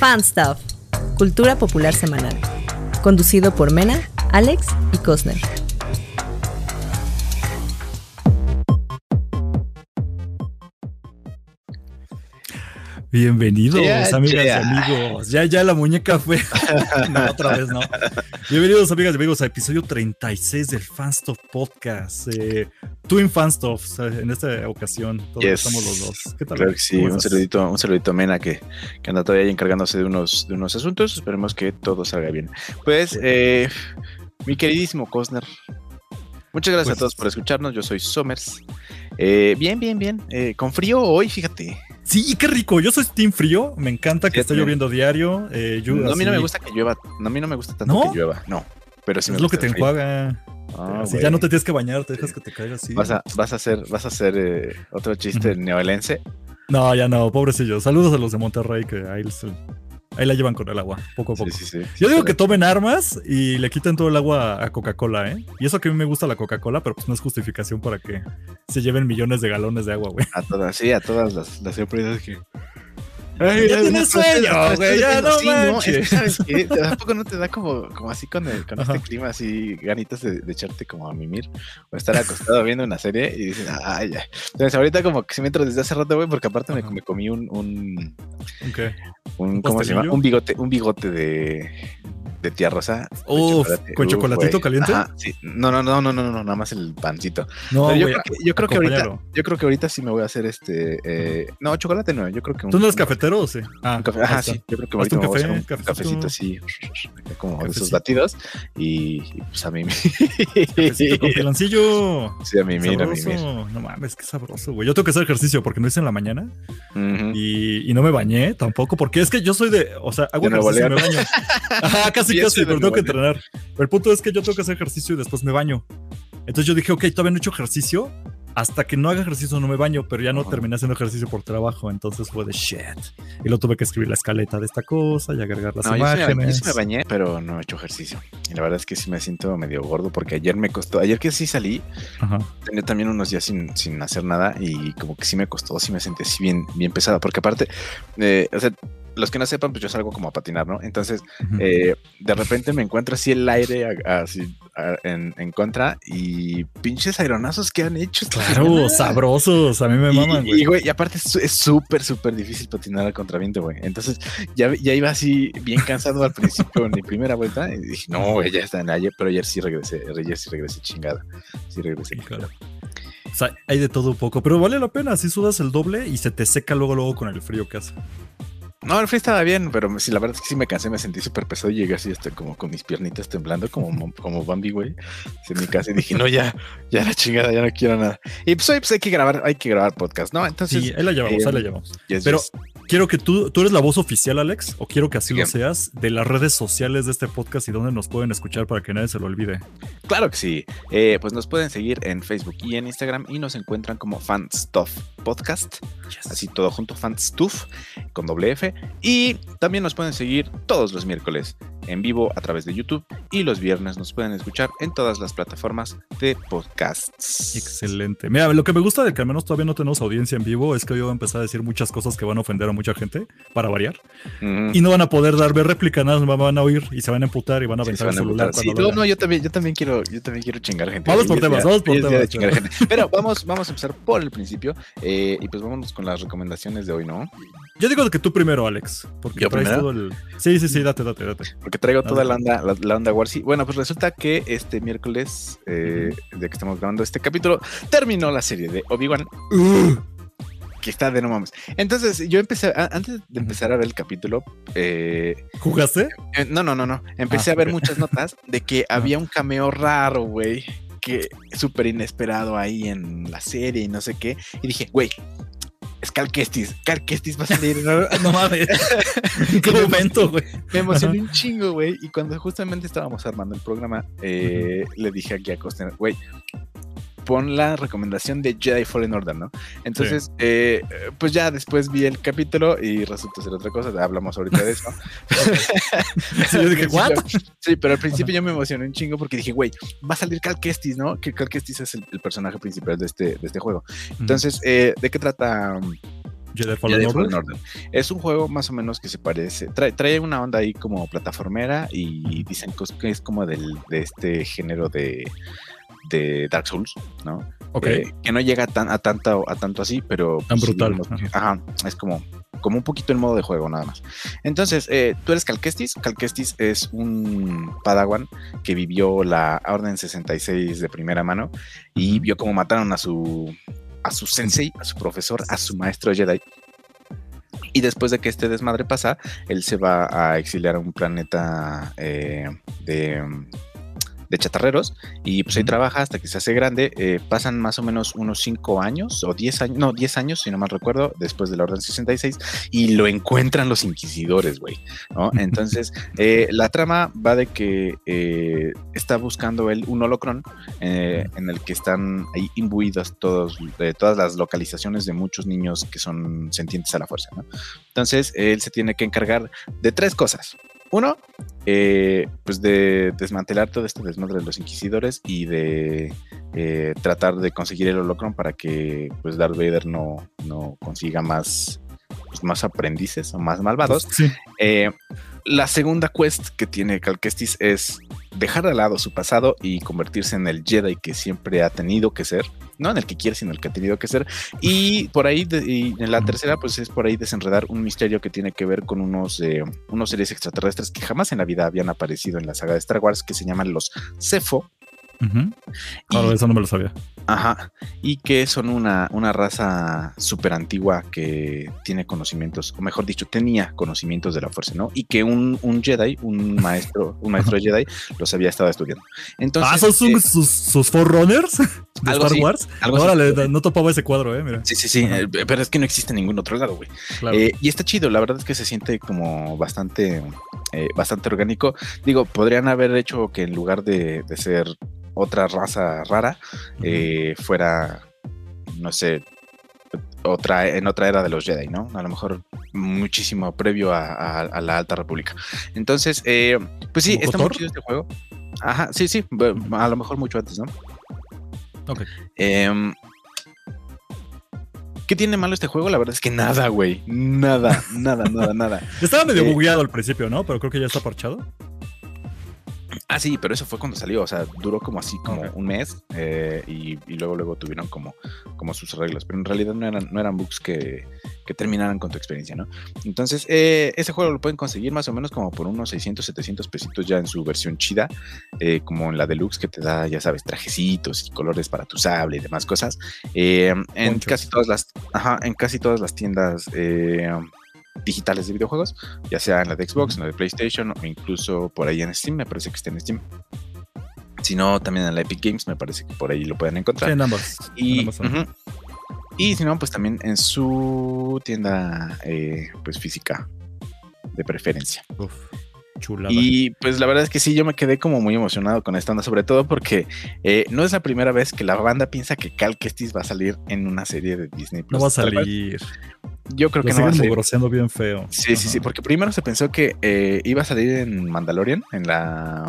Fan Stuff, Cultura Popular Semanal. Conducido por Mena, Alex y Cosner. Bienvenidos, amigas y amigos. Ya, ya la muñeca fue. no, otra vez no. Bienvenidos, amigas y amigos, a episodio 36 del Fanstuff Podcast. Eh, Twin Fanstuff en esta ocasión. Todos estamos los dos. ¿Qué tal? Claro que sí, un saludito, un saludito a Mena que, que, anda todavía encargándose de unos, de unos asuntos. Esperemos que todo salga bien. Pues, eh, mi queridísimo Cosner, muchas gracias a pues todos por escucharnos. Yo soy Somers. Eh, bien, bien, bien. Eh, con frío hoy, fíjate. Sí, qué rico. Yo soy Team Frío. Me encanta que esté lloviendo diario. Eh, no, a mí no me gusta que llueva. No, a mí no me gusta tanto que llueva. No. Pero sí es lo que te enjuaga. Ah, ya no te tienes que bañar, te dejas que te caiga así. Vas a, vas a hacer, vas a hacer eh, otro chiste neoelense. No, ya no, pobrecillo. Saludos a los de Monterrey que ahí Ahí la llevan con el agua, poco a poco. Yo digo que tomen armas y le quiten todo el agua a Coca-Cola, ¿eh? Y eso que a mí me gusta la Coca-Cola, pero pues no es justificación para que se lleven millones de galones de agua, güey. A todas, sí, a todas las, las empresas que, ya tienes sueño, güey, ya no manches. ¿sabes qué? ¿Tampoco no te da como, como así con, el, con este clima, así ganitas de, echarte como a mimir? O estar acostado viendo una serie y dices, ay, ya. Entonces ahorita como que si me entro desde hace rato, güey, porque aparte me, me, comí un... un, ¿Un Un, ¿Cómo se llama? Un bigote, un bigote de de tía rosa. Uf, con chocolatito caliente. sí. No, no, no, no, no, no, nada más el pancito. No, yo, creo que, yo creo que ahorita, yo creo que ahorita sí me voy a hacer este, eh, no, chocolate no, yo creo que un, ¿Tú no eres cafetero o sí? Ah, café, ajá, sí, yo creo que ahorita un, café, a hacer un cafecito así, como de esos batidos y, pues a mí con piloncillo. Sí, a mí mira, a mí No mames, qué sabroso, güey. Yo tengo que hacer ejercicio porque no hice en la mañana y, y, no me bañé tampoco porque es que yo soy de, o sea, hago ejercicio y me baño. Ajá, casi casi pero tengo que entrenar. Pero el punto es que yo tengo que hacer ejercicio y después me baño. Entonces yo dije, ok, todavía no he hecho ejercicio. Hasta que no haga ejercicio no me baño, pero ya no terminé haciendo ejercicio por trabajo. Entonces fue de shit. Y lo tuve que escribir la escaleta de esta cosa y agregar las imágenes. Yo sí, me, bañé, pero no he hecho ejercicio. Y la verdad es que sí me siento medio gordo porque ayer me costó. Ayer que sí salí, tenía también unos días sin, sin, hacer nada y como que sí me costó, sí me sentí así bien, bien pesada. Porque aparte, eh, o sea, los que no sepan, pues yo salgo como a patinar, ¿no? Entonces, eh, de repente me encuentro así el aire así en, contra y pinches aeronazos que han hecho. Claro, sabrosos, a mí me maman, güey. Y, güey, y aparte es súper, súper difícil patinar al contraviento, güey. Entonces, ya, ya iba así bien cansado al principio en mi primera vuelta y dije, no, güey, ya está en ayer, pero ayer sí regresé, ayer sí regresé chingada. Sí regresé. Claro. O sea, hay de todo un poco, pero vale la pena, si sudas el doble y se te seca luego, luego con el frío que hace. No, el frío estaba bien, pero sí, la verdad es que sí me cansé, me sentí súper pesado y llegué así hasta como con mis piernitas temblando, como, como Bambi, güey, en mi casa y dije, no, ya, ya la chingada, ya no quiero nada. Y pues hoy pues hay que grabar, hay que grabar podcast, ¿no? Entonces. Sí, ahí la llevamos, ahí la eh, llevamos. pero quiero que tú, tú eres la voz oficial, Alex, o quiero que así lo seas, de las redes sociales de este podcast y donde nos pueden escuchar para que nadie se lo olvide. Claro que sí. Eh, pues nos pueden seguir en Facebook y en Instagram y nos encuentran como Fanstuff Podcast. Así todo junto, Fanstuff con doble F. Y también nos pueden seguir todos los miércoles en vivo a través de YouTube y los viernes nos pueden escuchar en todas las plataformas de podcasts. Excelente. Mira, lo que me gusta de que al menos todavía no tenemos audiencia en vivo es que hoy voy a empezar a decir muchas cosas que van a ofender a mucha gente, para variar. Y no van a poder dar ver réplica, nada más van a oír y se van a emputar y van a aventar el celular. Sí, no, no, yo también, yo también quiero, yo también quiero chingar gente. Vamos por temas, vamos por temas. Pero vamos, vamos a empezar por el principio eh, y pues vámonos con las recomendaciones de hoy, ¿no? Yo digo que tú primero, Alex. Porque ¿Yo primero? todo el. Sí, sí, sí, date, date, date. Porque traigo toda la onda, la, onda Warsi. Bueno, pues resulta que este miércoles, eh, de que estamos grabando este capítulo, terminó la serie de Obi-Wan. Que está de no mames. Entonces, yo empecé, antes de empezar a ver el capítulo. Eh, ¿Jugaste? Eh, no, no, no, no. Empecé ah, a ver muchas notas de que había un cameo raro, güey. Que súper inesperado ahí en la serie y no sé qué. Y dije, güey, es Cal Kestis. Cal Kestis va a salir. No, no mames. qué momento, güey? Me emocioné un chingo, güey. Y cuando justamente estábamos armando el programa, eh, le dije aquí a Costa, güey, pon la recomendación de Jedi Fallen Order, ¿no? Entonces, eh, pues ya después vi el capítulo y resulta ser otra cosa, hablamos ahorita de eso. sí, yo dije, ¿what? Sí, pero al principio yo me emocioné un chingo porque dije, güey, va a salir Cal Kestis, ¿no? Que Cal Kestis es el, personaje principal de este, de este juego. Entonces, eh, ¿de qué trata Jedi Fallen, Order. Es un juego más o menos que se parece, trae, trae una onda ahí como plataformera y dicen que es como del, de este género de, de Dark Souls, ¿no? Ok. Eh, que no llega tan, a, tanto, a tanto así, pero... Tan pues, brutal. que- Ajá, es como, como un poquito el modo de juego nada más. Entonces, eh, tú eres Calquestis. Calquestis es un padawan que vivió la Orden 66 de primera mano y vio cómo mataron a su, a su sensei, a su profesor, a su maestro Jedi. Y después de que este desmadre pasa, él se va a exiliar a un planeta eh, de, de chatarreros y pues ahí trabaja hasta que se hace grande. Eh, pasan más o menos unos 5 años o 10 años, no, 10 años, si no mal recuerdo, después de la Orden 66 y lo encuentran los inquisidores, güey. ¿no? Entonces, eh, la trama va de que eh, está buscando él un holocron en el que están ahí imbuidas todos, todas las localizaciones de muchos niños que son sentientes a la fuerza. ¿no? Entonces, él se tiene que encargar de tres cosas. Uno, eh, pues de desmantelar todo este desmadre de los inquisidores y de eh, tratar de conseguir el holocron para que pues Darth Vader no, no consiga más, pues, más aprendices o más malvados. Sí. Eh, la segunda quest que tiene Calquestis es dejar de lado su pasado y convertirse en el Jedi que siempre ha tenido que ser. No en el que quiere, sino el que ha tenido que ser. Y por ahí, de- y en la tercera, pues es por ahí desenredar un misterio que tiene que ver con unos, eh, unos seres extraterrestres que jamás en la vida habían aparecido en la saga de Star Wars, que se llaman los. Ujú. Y- Ahora, eso no me lo sabía. Ajá, y que son una, una raza súper antigua que tiene conocimientos, o mejor dicho, tenía conocimientos de la fuerza, ¿no? Y que un, un Jedi, un maestro, un maestro Jedi, los había estado estudiando. Entonces, ah, ¿son sus, eh, sus, sus Forerunners de Algo Star así, Wars? algo así. Órale, no topaba ese cuadro, eh, mira. sí, sí, sí, Ajá. eh, pero es que no existe en ningún otro lado, güey. Claro. Eh, y está chido, la verdad es que se siente como bastante, eh, bastante orgánico. Digo, podrían haber hecho que en lugar de, de ser otra raza rara, eh, fuera, no sé, otra, en otra era de los Jedi, ¿no? A lo mejor muchísimo previo a, a- a la Alta República. Entonces, eh, pues sí, ¿Como está muy chido este juego. Ajá, sí, sí, a lo mejor mucho antes, ¿no? Ok. Em, ¿Qué tiene malo este juego? La verdad es que nada, güey. Nada, nada, nada, nada. Estaba medio eh, bugueado al principio, ¿no? Pero creo que ya está parchado. Ah, sí, pero eso fue cuando salió, o sea, duró como así, como un mes eh, y, y luego luego tuvieron como, como sus arreglos, pero en realidad no eran, no eran bugs que, que terminaran con tu experiencia, ¿no? Entonces, eh, ese juego lo pueden conseguir más o menos como por unos 600, 700 pesitos ya en su versión chida, eh, como en la deluxe que te da, ya sabes, trajecitos y colores para tu sable y demás cosas. Eh, en casi todas las, ajá, en casi todas las tiendas eh, digitales de videojuegos, ya sea en la de Xbox, en la de PlayStation o incluso por ahí en Steam, me parece que está en Steam. Si no, también en la Epic Games, me parece que por ahí lo pueden Sí, encontrar. en ambas. en ujú. y si no, pues también en su tienda eh, pues física de preferencia. Uf, chulada. Y pues la verdad es que sí, yo me quedé como muy emocionado con esta onda, sobre todo porque eh, no es la primera vez que la banda piensa que Cal Kestis va a salir en una serie de Disney. no Plus. va a salir. Yo creo Lo que no va a salir. mugroseando bien feo. Sí, sí, sí, porque primero se pensó que eh, iba a salir en Mandalorian, en la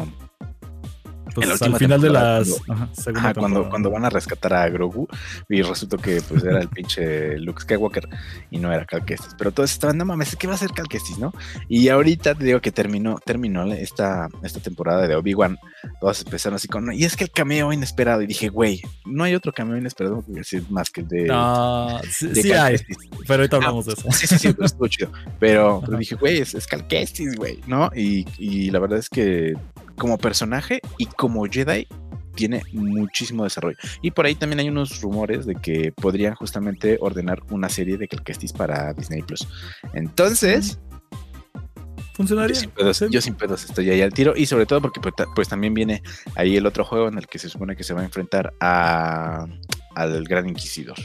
Pues al final de las. Ajá, segunda Ajá, cuando, cuando van a rescatar a Grogu y resultó que pues era el pinche Luke Skywalker y no era Cal Kestis. Pero todos estaban, no mames, ¿qué va a ser Cal Kestis, no? Y ahorita te digo que terminó, terminó esta, esta temporada de Obi-Wan. Todos empezaron así con, y es que el cameo inesperado. Y dije, güey, no hay otro cameo inesperado más que el de, Ah, sí, de sí Cal hay, Kestis. pero ahorita hablamos de eso. Sí, sí, sí, pero estuvo chido. Pero, dije, güey, es, es Cal Kestis, güey, ¿no? Y, y la verdad es que como personaje y como Jedi tiene muchísimo desarrollo. Y por ahí también hay unos rumores de que podrían justamente ordenar una serie de Cal Kestis para Disney Plus. Entonces, yo ¿Funcionaría? sin, pedos, Sí. yo sin pedos estoy ahí al tiro. Y sobre todo porque pues, pues también viene ahí el otro juego en el que se supone que se va a enfrentar a, al Gran Inquisidor.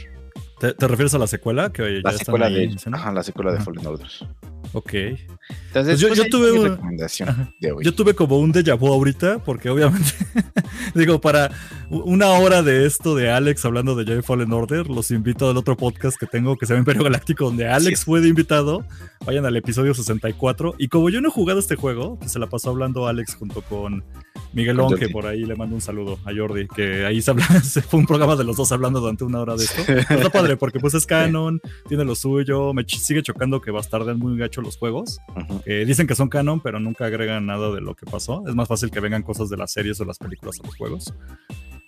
¿Te, te refieres a la secuela? Que ya La secuela de, la secuela de Ajá. Fallen Orders. Ok. Entonces, pues yo, pues tuve una recomendación Yo tuve como un déjà vu ahorita, porque obviamente, digo, para una hora de esto de Alex hablando de Jedi Fallen Order, los invito al otro podcast que tengo que se llama Imperio Galáctico, donde Alex fue de invitado. Vayan al episodio 64. Y como yo no he jugado este juego, pues se la pasó hablando Alex junto con Miguelón, que por ahí le mando un saludo a Jordi, que ahí se, habla, se fue un programa de los dos hablando durante una hora de esto. Está padre, porque pues es canon, tiene lo suyo, me sigue chocando que va a estar muy gacho los juegos. Eh, dicen que son canon, pero nunca agregan nada de lo que pasó. Es más fácil que vengan cosas de las series o las películas a los juegos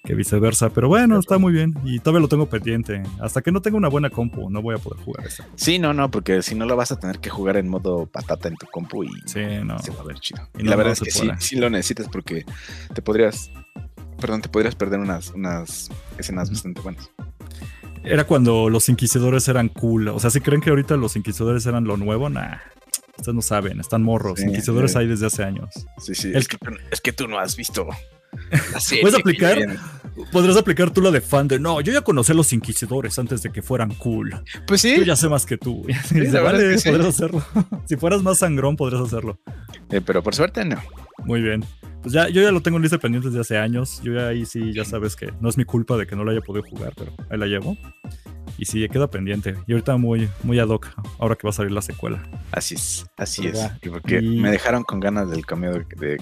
que viceversa. Pero bueno, está muy bien y todavía lo tengo pendiente. Hasta que no tenga una buena compu, no voy a poder jugar eso. Sí, no, no, porque si no lo vas a tener que jugar en modo patata en tu compu y sí, no. se va a ver chido. Y, la verdad es que sí, sí lo necesitas porque te podrías, perdón, te podrías perder unas, unas escenas bastante buenas era cuando los inquisidores eran cool. O sea, si creen que ahorita los inquisidores eran lo nuevo, nah. Ustedes no saben, están morros. inquisidores hay desde hace años. Sí, sí. es, que, es que tú no has visto ¿Puedes aplicar? Podrás aplicar tú la de fan de no, yo ya conocí a los inquisidores antes de que fueran cool. Pues sí. Yo ya sé más que tú. vale, podrás hacerlo. si fueras más sangrón, podrías hacerlo. Eh, pero por suerte no. Muy bien. Pues ya, yo ya lo tengo en lista pendiente desde hace años. Yo ya ahí sí, ya sabes que no es mi culpa de que no lo haya podido jugar, pero ahí la llevo. Y sí, queda pendiente. Y ahorita muy, muy ad hoc, ahora que va a salir la secuela. Así es, así es. Porque me dejaron con ganas del cameo de, de, de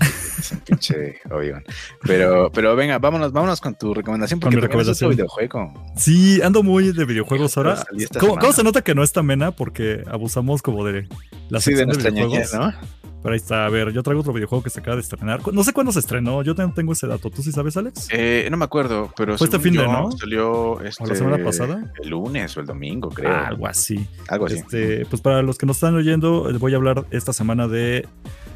pinche obi Pero, pero venga, vámonos, vámonos con tu recomendación. Porque con mi recomendación. videojuego. Sí, ando muy de videojuegos ahora. ¿Cómo, se nota que no está mena? Porque abusamos como de la sí, de nuestra videojuegos. ¿no? Pero ahí está, a ver, yo traigo otro videojuego que se acaba de estrenar. No sé cuándo se estrenó, yo tengo ese dato. ¿Tú sí sabes, Alex? Eh, no me acuerdo, pero. Fue este fin de, ¿no? Salió este, la semana pasada? El lunes o el domingo, creo. algo así. Algo así. Este, pues para los que nos están oyendo, les voy a hablar esta semana de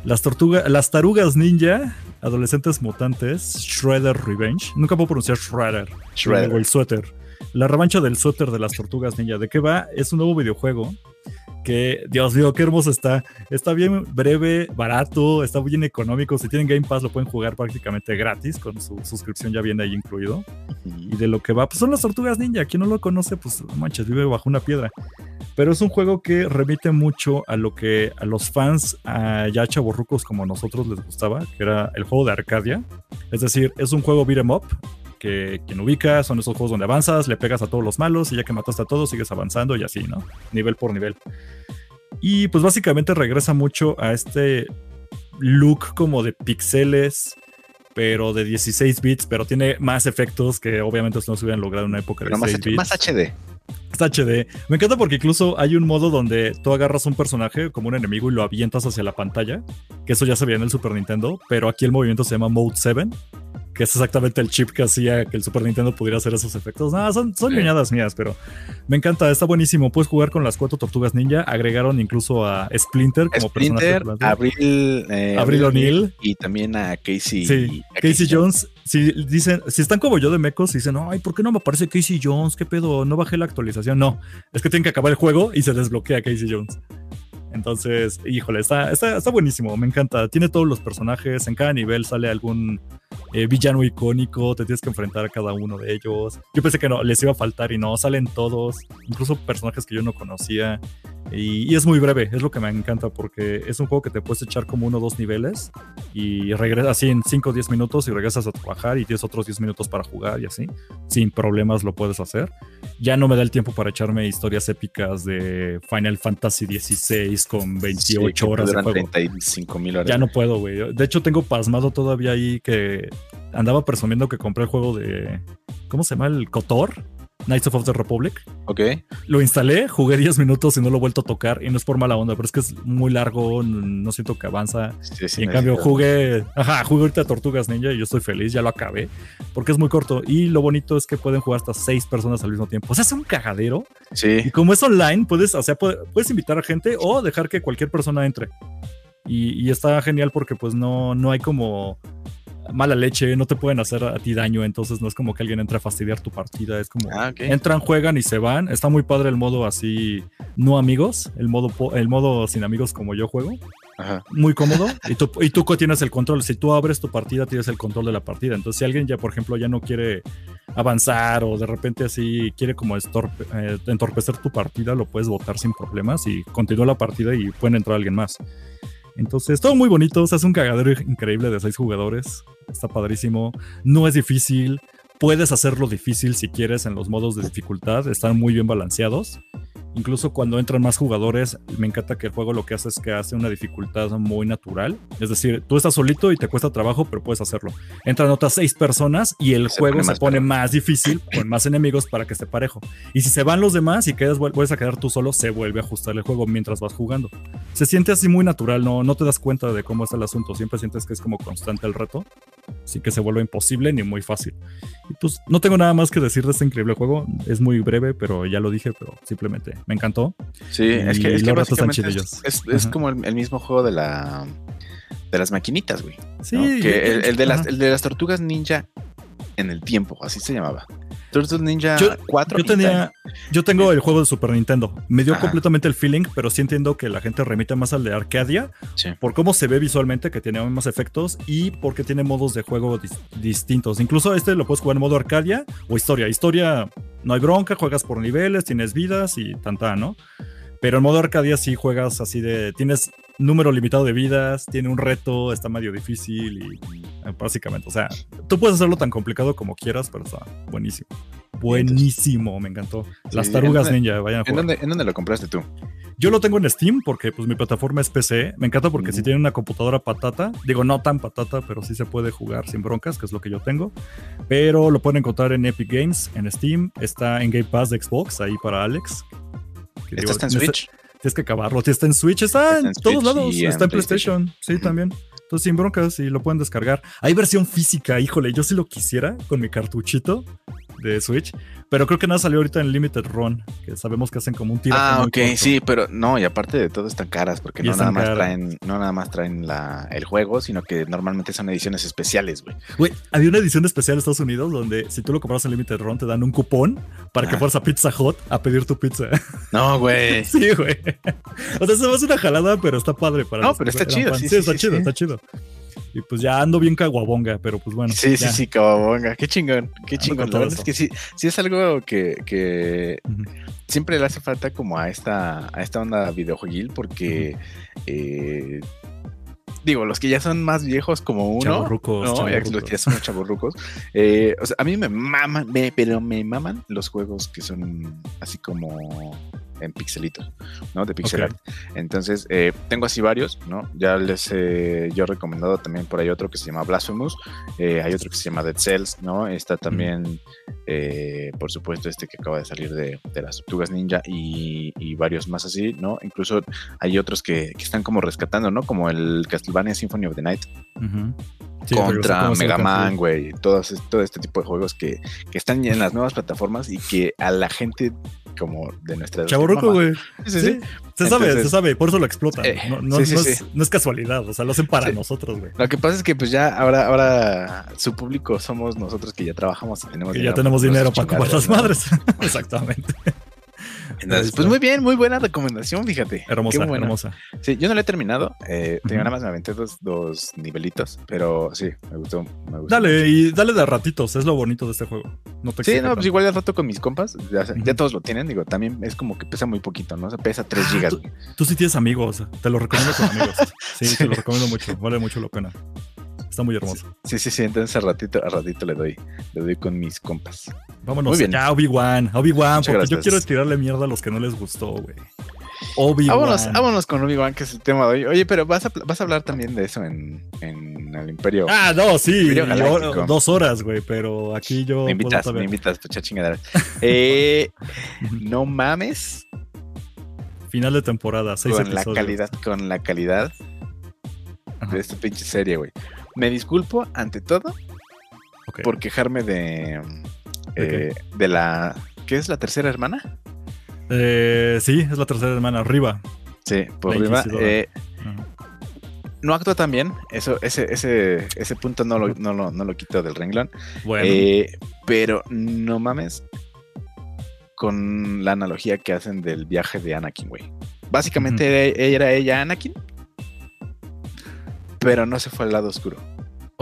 las tortugas, las tarugas ninja, adolescentes mutantes, Shredder Revenge. Nunca puedo pronunciar Shredder. Shredder. O el suéter. La revancha del suéter de las tortugas ninja. ¿De qué va? Es un nuevo videojuego que, Dios mío, qué hermoso está. Está bien breve, barato, está bien económico. Si tienen Game Pass lo pueden jugar prácticamente gratis, con su suscripción ya viene ahí incluido. Y de lo que va, pues son las tortugas ninja. Quien no lo conoce, pues manches, vive bajo una piedra. Pero es un juego que remite mucho a lo que a los fans, a ya chaborrucos como nosotros les gustaba, que era el juego de Arcadia. Es decir, es un juego beat'em up que quien ubica son esos juegos donde avanzas, le pegas a todos los malos y ya que mataste a todos sigues avanzando y así, ¿no? Nivel por nivel. Y pues básicamente regresa mucho a este look como de pixeles, pero de 16 bits, pero tiene más efectos que obviamente no se hubieran logrado en una época de 16 bits. Más HD. Está HD. Me encanta porque incluso hay un modo donde tú agarras un personaje como un enemigo y lo avientas hacia la pantalla, que eso ya se veía en el Super Nintendo, pero aquí el movimiento se llama Mode 7 que es exactamente el chip que hacía que el Super Nintendo pudiera hacer esos efectos. Nada, son, son mías, pero me encanta, está buenísimo. Puedes jugar con las cuatro tortugas ninja. Agregaron incluso a Splinter como Splinter, Abril, eh, Abril O'Neill y también a Casey. Sí, Casey, Jones. Si dicen, si están como yo de mecos y dicen, ay, ¿por qué no me aparece Casey Jones? ¿Qué pedo? No bajé la actualización. No, es que tienen que acabar el juego y se desbloquea Casey Jones. Entonces, híjole, está, está, está, buenísimo, me encanta. Tiene todos los personajes, en cada nivel sale algún eh, villano icónico, te tienes que enfrentar a cada uno de ellos. Yo pensé que no, les iba a faltar y no, salen todos, incluso personajes que yo no conocía. Y, es muy breve, es lo que me encanta porque es un juego que te puedes echar como uno o dos niveles y regresas así en 5 o 10 minutos y regresas a trabajar y tienes otros 10 minutos para jugar y así. Sin problemas lo puedes hacer. Ya no me da el tiempo para echarme historias épicas de Final Fantasy XVI con 28 horas de juego. 35 mil horas. Ya no puedo, güey. De hecho, tengo pasmado todavía ahí que andaba presumiendo que compré el juego de. ¿Cómo se llama? El Cotor. Knights of the Republic. Ok. Lo instalé, jugué 10 minutos y no lo he vuelto a tocar. Y no es por mala onda, pero es que es muy largo, no siento que avanza. y en cambio jugué, ajá, jugué ahorita Tortugas Ninja y yo estoy feliz, ya lo acabé. Porque es muy corto. Y lo bonito es que pueden jugar hasta 6 personas al mismo tiempo. O sea, es un cagadero. Sí. Y como es online, puedes, o sea, puedes invitar a gente o dejar que cualquier persona entre. Y, y está genial porque pues no, no hay como mala leche, no te pueden hacer a ti daño, entonces no es como que alguien entre a fastidiar tu partida, es como ah, entran, juegan y se van. Está muy padre el modo así, no amigos, el modo, el modo sin amigos como yo juego. Muy cómodo. Y tú, y tú tienes el control. Si tú abres tu partida, tienes el control de la partida. Entonces, si alguien ya, por ejemplo, ya no quiere avanzar o de repente así quiere como eh, entorpecer tu partida, lo puedes votar sin problemas y continúa la partida y pueden entrar alguien más. Entonces, todo muy bonito. O sea, es un cagadero increíble de seis jugadores. Está padrísimo. No es difícil. Puedes hacerlo difícil si quieres en los modos de dificultad. Están muy bien balanceados. Incluso cuando entran más jugadores, me encanta que el juego lo que hace es que hace una dificultad muy natural. Es decir, tú estás solito y te cuesta trabajo, pero puedes hacerlo. Entran otras seis personas y el juego se pone más difícil con más enemigos para que esté parejo. Y si se van los demás y quedas, vuelves a quedar tú solo, se vuelve a ajustar el juego mientras vas jugando. Se siente así muy natural, no, no te das cuenta de cómo está el asunto. Siempre sientes que es como constante el reto. Así que se vuelve imposible ni muy fácil. Y pues no tengo nada más que decir de este increíble juego. Es muy breve, pero ya lo dije, pero simplemente me encantó. Sí, es que, es, es, es, como el, mismo juego de la de las maquinitas, güey. Sí. Que el, de las, el de las tortugas ninja en el tiempo, así se llamaba. Turtles Ninja 4. Yo, tenía, yo tengo el juego de Super Nintendo. Me dio completamente el feeling, pero sí entiendo que la gente remite más al de Arcadia por cómo se ve visualmente, que tiene más efectos y porque tiene modos de juego distintos. Incluso este lo puedes jugar en modo Arcadia o historia. Historia, no hay bronca, juegas por niveles, tienes vidas y tanta, ¿no? Pero en modo Arcadia sí juegas así de. Tienes número limitado de vidas, tiene un reto, está medio difícil y básicamente, o sea, tú puedes hacerlo tan complicado como quieras, pero está buenísimo. Buenísimo, me encantó. Las tarugas ninja, vayan a jugar. ¿en dónde, lo compraste tú? Yo lo tengo en Steam porque pues mi plataforma es PC. Me encanta porque si tiene una computadora patata, digo no tan patata, pero sí se puede jugar sin broncas, que es lo que yo tengo. Pero lo pueden encontrar en Epic Games, en Steam, está en Game Pass de Xbox, ahí para Alex. está en Switch? Tienes que acabarlo. Está en Switch, está, en, todos lados. Está en PlayStation. Sí, también. Entonces, sin broncas, y lo pueden descargar. Hay versión física, híjole, yo sí lo quisiera con mi cartuchito de Switch. Pero creo que nada salió ahorita en Limited Run, que sabemos que hacen como un tiro. Ah, ok, sí, pero no, y aparte de todo están caras, porque no nada, más traen, no nada más traen la, el juego, sino que normalmente son ediciones especiales, güey. Güey, había una edición especial en Estados Unidos donde si tú lo compras en Limited Run te dan un cupón para que fueras a Pizza Hut a pedir tu pizza. No, güey. sí, güey. O sea, se me una jalada, pero está padre para No, pero está chido, sí, sí, está chido, está chido. Y pues ya ando bien caguabonga, pero pues bueno. Sí, sí, sí, caguabonga. Qué chingón, qué chingón. La verdad es que sí, sí es algo que, siempre le hace falta como a esta, a esta onda videojueguil porque eh, digo, los que ya son más viejos como uno, chaburrucos, ¿no? los que ya son chaburrucos, eh, o sea, a mí me maman, pero me maman los juegos que son así como en pixelitos, ¿no? De pixel art. Entonces, eh, tengo así varios, ¿no? Ya les he yo he recomendado también por ahí otro que se llama Blasphemous, eh, hay otro que se llama Dead Cells, ¿no? Está también, eh, por supuesto, este que acaba de salir de, las Tortugas Ninja y, varios más así, ¿no? Incluso hay otros que, están como rescatando, ¿no? Como el Castlevania Symphony of the Night. Contra Mega Man, güey, todo, todo este tipo de juegos que, que están en las nuevas plataformas y que a la gente como de nuestra Chaborruco, güey. Sí, sí, Se sabe, se sabe, por eso lo explotan. Eh, no, es, casualidad, o sea, lo hacen para nosotros, güey. Lo que pasa es que pues ya ahora, ahora su público somos nosotros que ya trabajamos y tenemos ya tenemos dinero para comprar las madres. Exactamente pues muy bien, muy buena recomendación, fíjate. Hermosa, hermosa. Sí, yo no la he terminado. Eh, nada más me aventé dos, dos, nivelitos, pero sí, me gustó, Dale, y dale de ratitos, es lo bonito de este juego. No te sí, no, pues igual de rato con mis compas, ya, todos lo tienen, digo, también es como que pesa muy poquito, ¿no? O sea, pesa 3 ah, gigas. Tú, sí tienes amigos, te lo recomiendo con amigos. Sí, te lo recomiendo mucho, vale mucho la pena. Está muy hermoso. Sí, sí, sí. Entonces a ratito, a ratito le doy, le doy con mis compas. Vámonos bien. ya, Obi-Wan, Obi-Wan, porque yo quiero tirarle mierda a los que no les gustó, güey. Obi-Wan. Vámonos, vámonos con Obi-Wan, que es el tema de hoy. Oye, pero vas a, vas a hablar también de eso en, en el Imperio. Ah, no, sí. dos horas, güey, pero aquí yo. Me invitas, me invitas, pucha chingadera. eh, no mames. Final de temporada, seis con la calidad, con la calidad de esta pinche serie, güey. Me disculpo ante todo por quejarme de, ¿De, eh, la... ¿Qué es la tercera hermana? Eh, sí, es la tercera hermana, Riva. Sí, por Riva. Eh, no actúa tan bien, eso, ese, ese, ese punto no lo, no, lo, no lo quito del renglón. Bueno. pero no mames con la analogía que hacen del viaje de Anakin, güey. Básicamente era ella Anakin, pero no se fue al lado oscuro.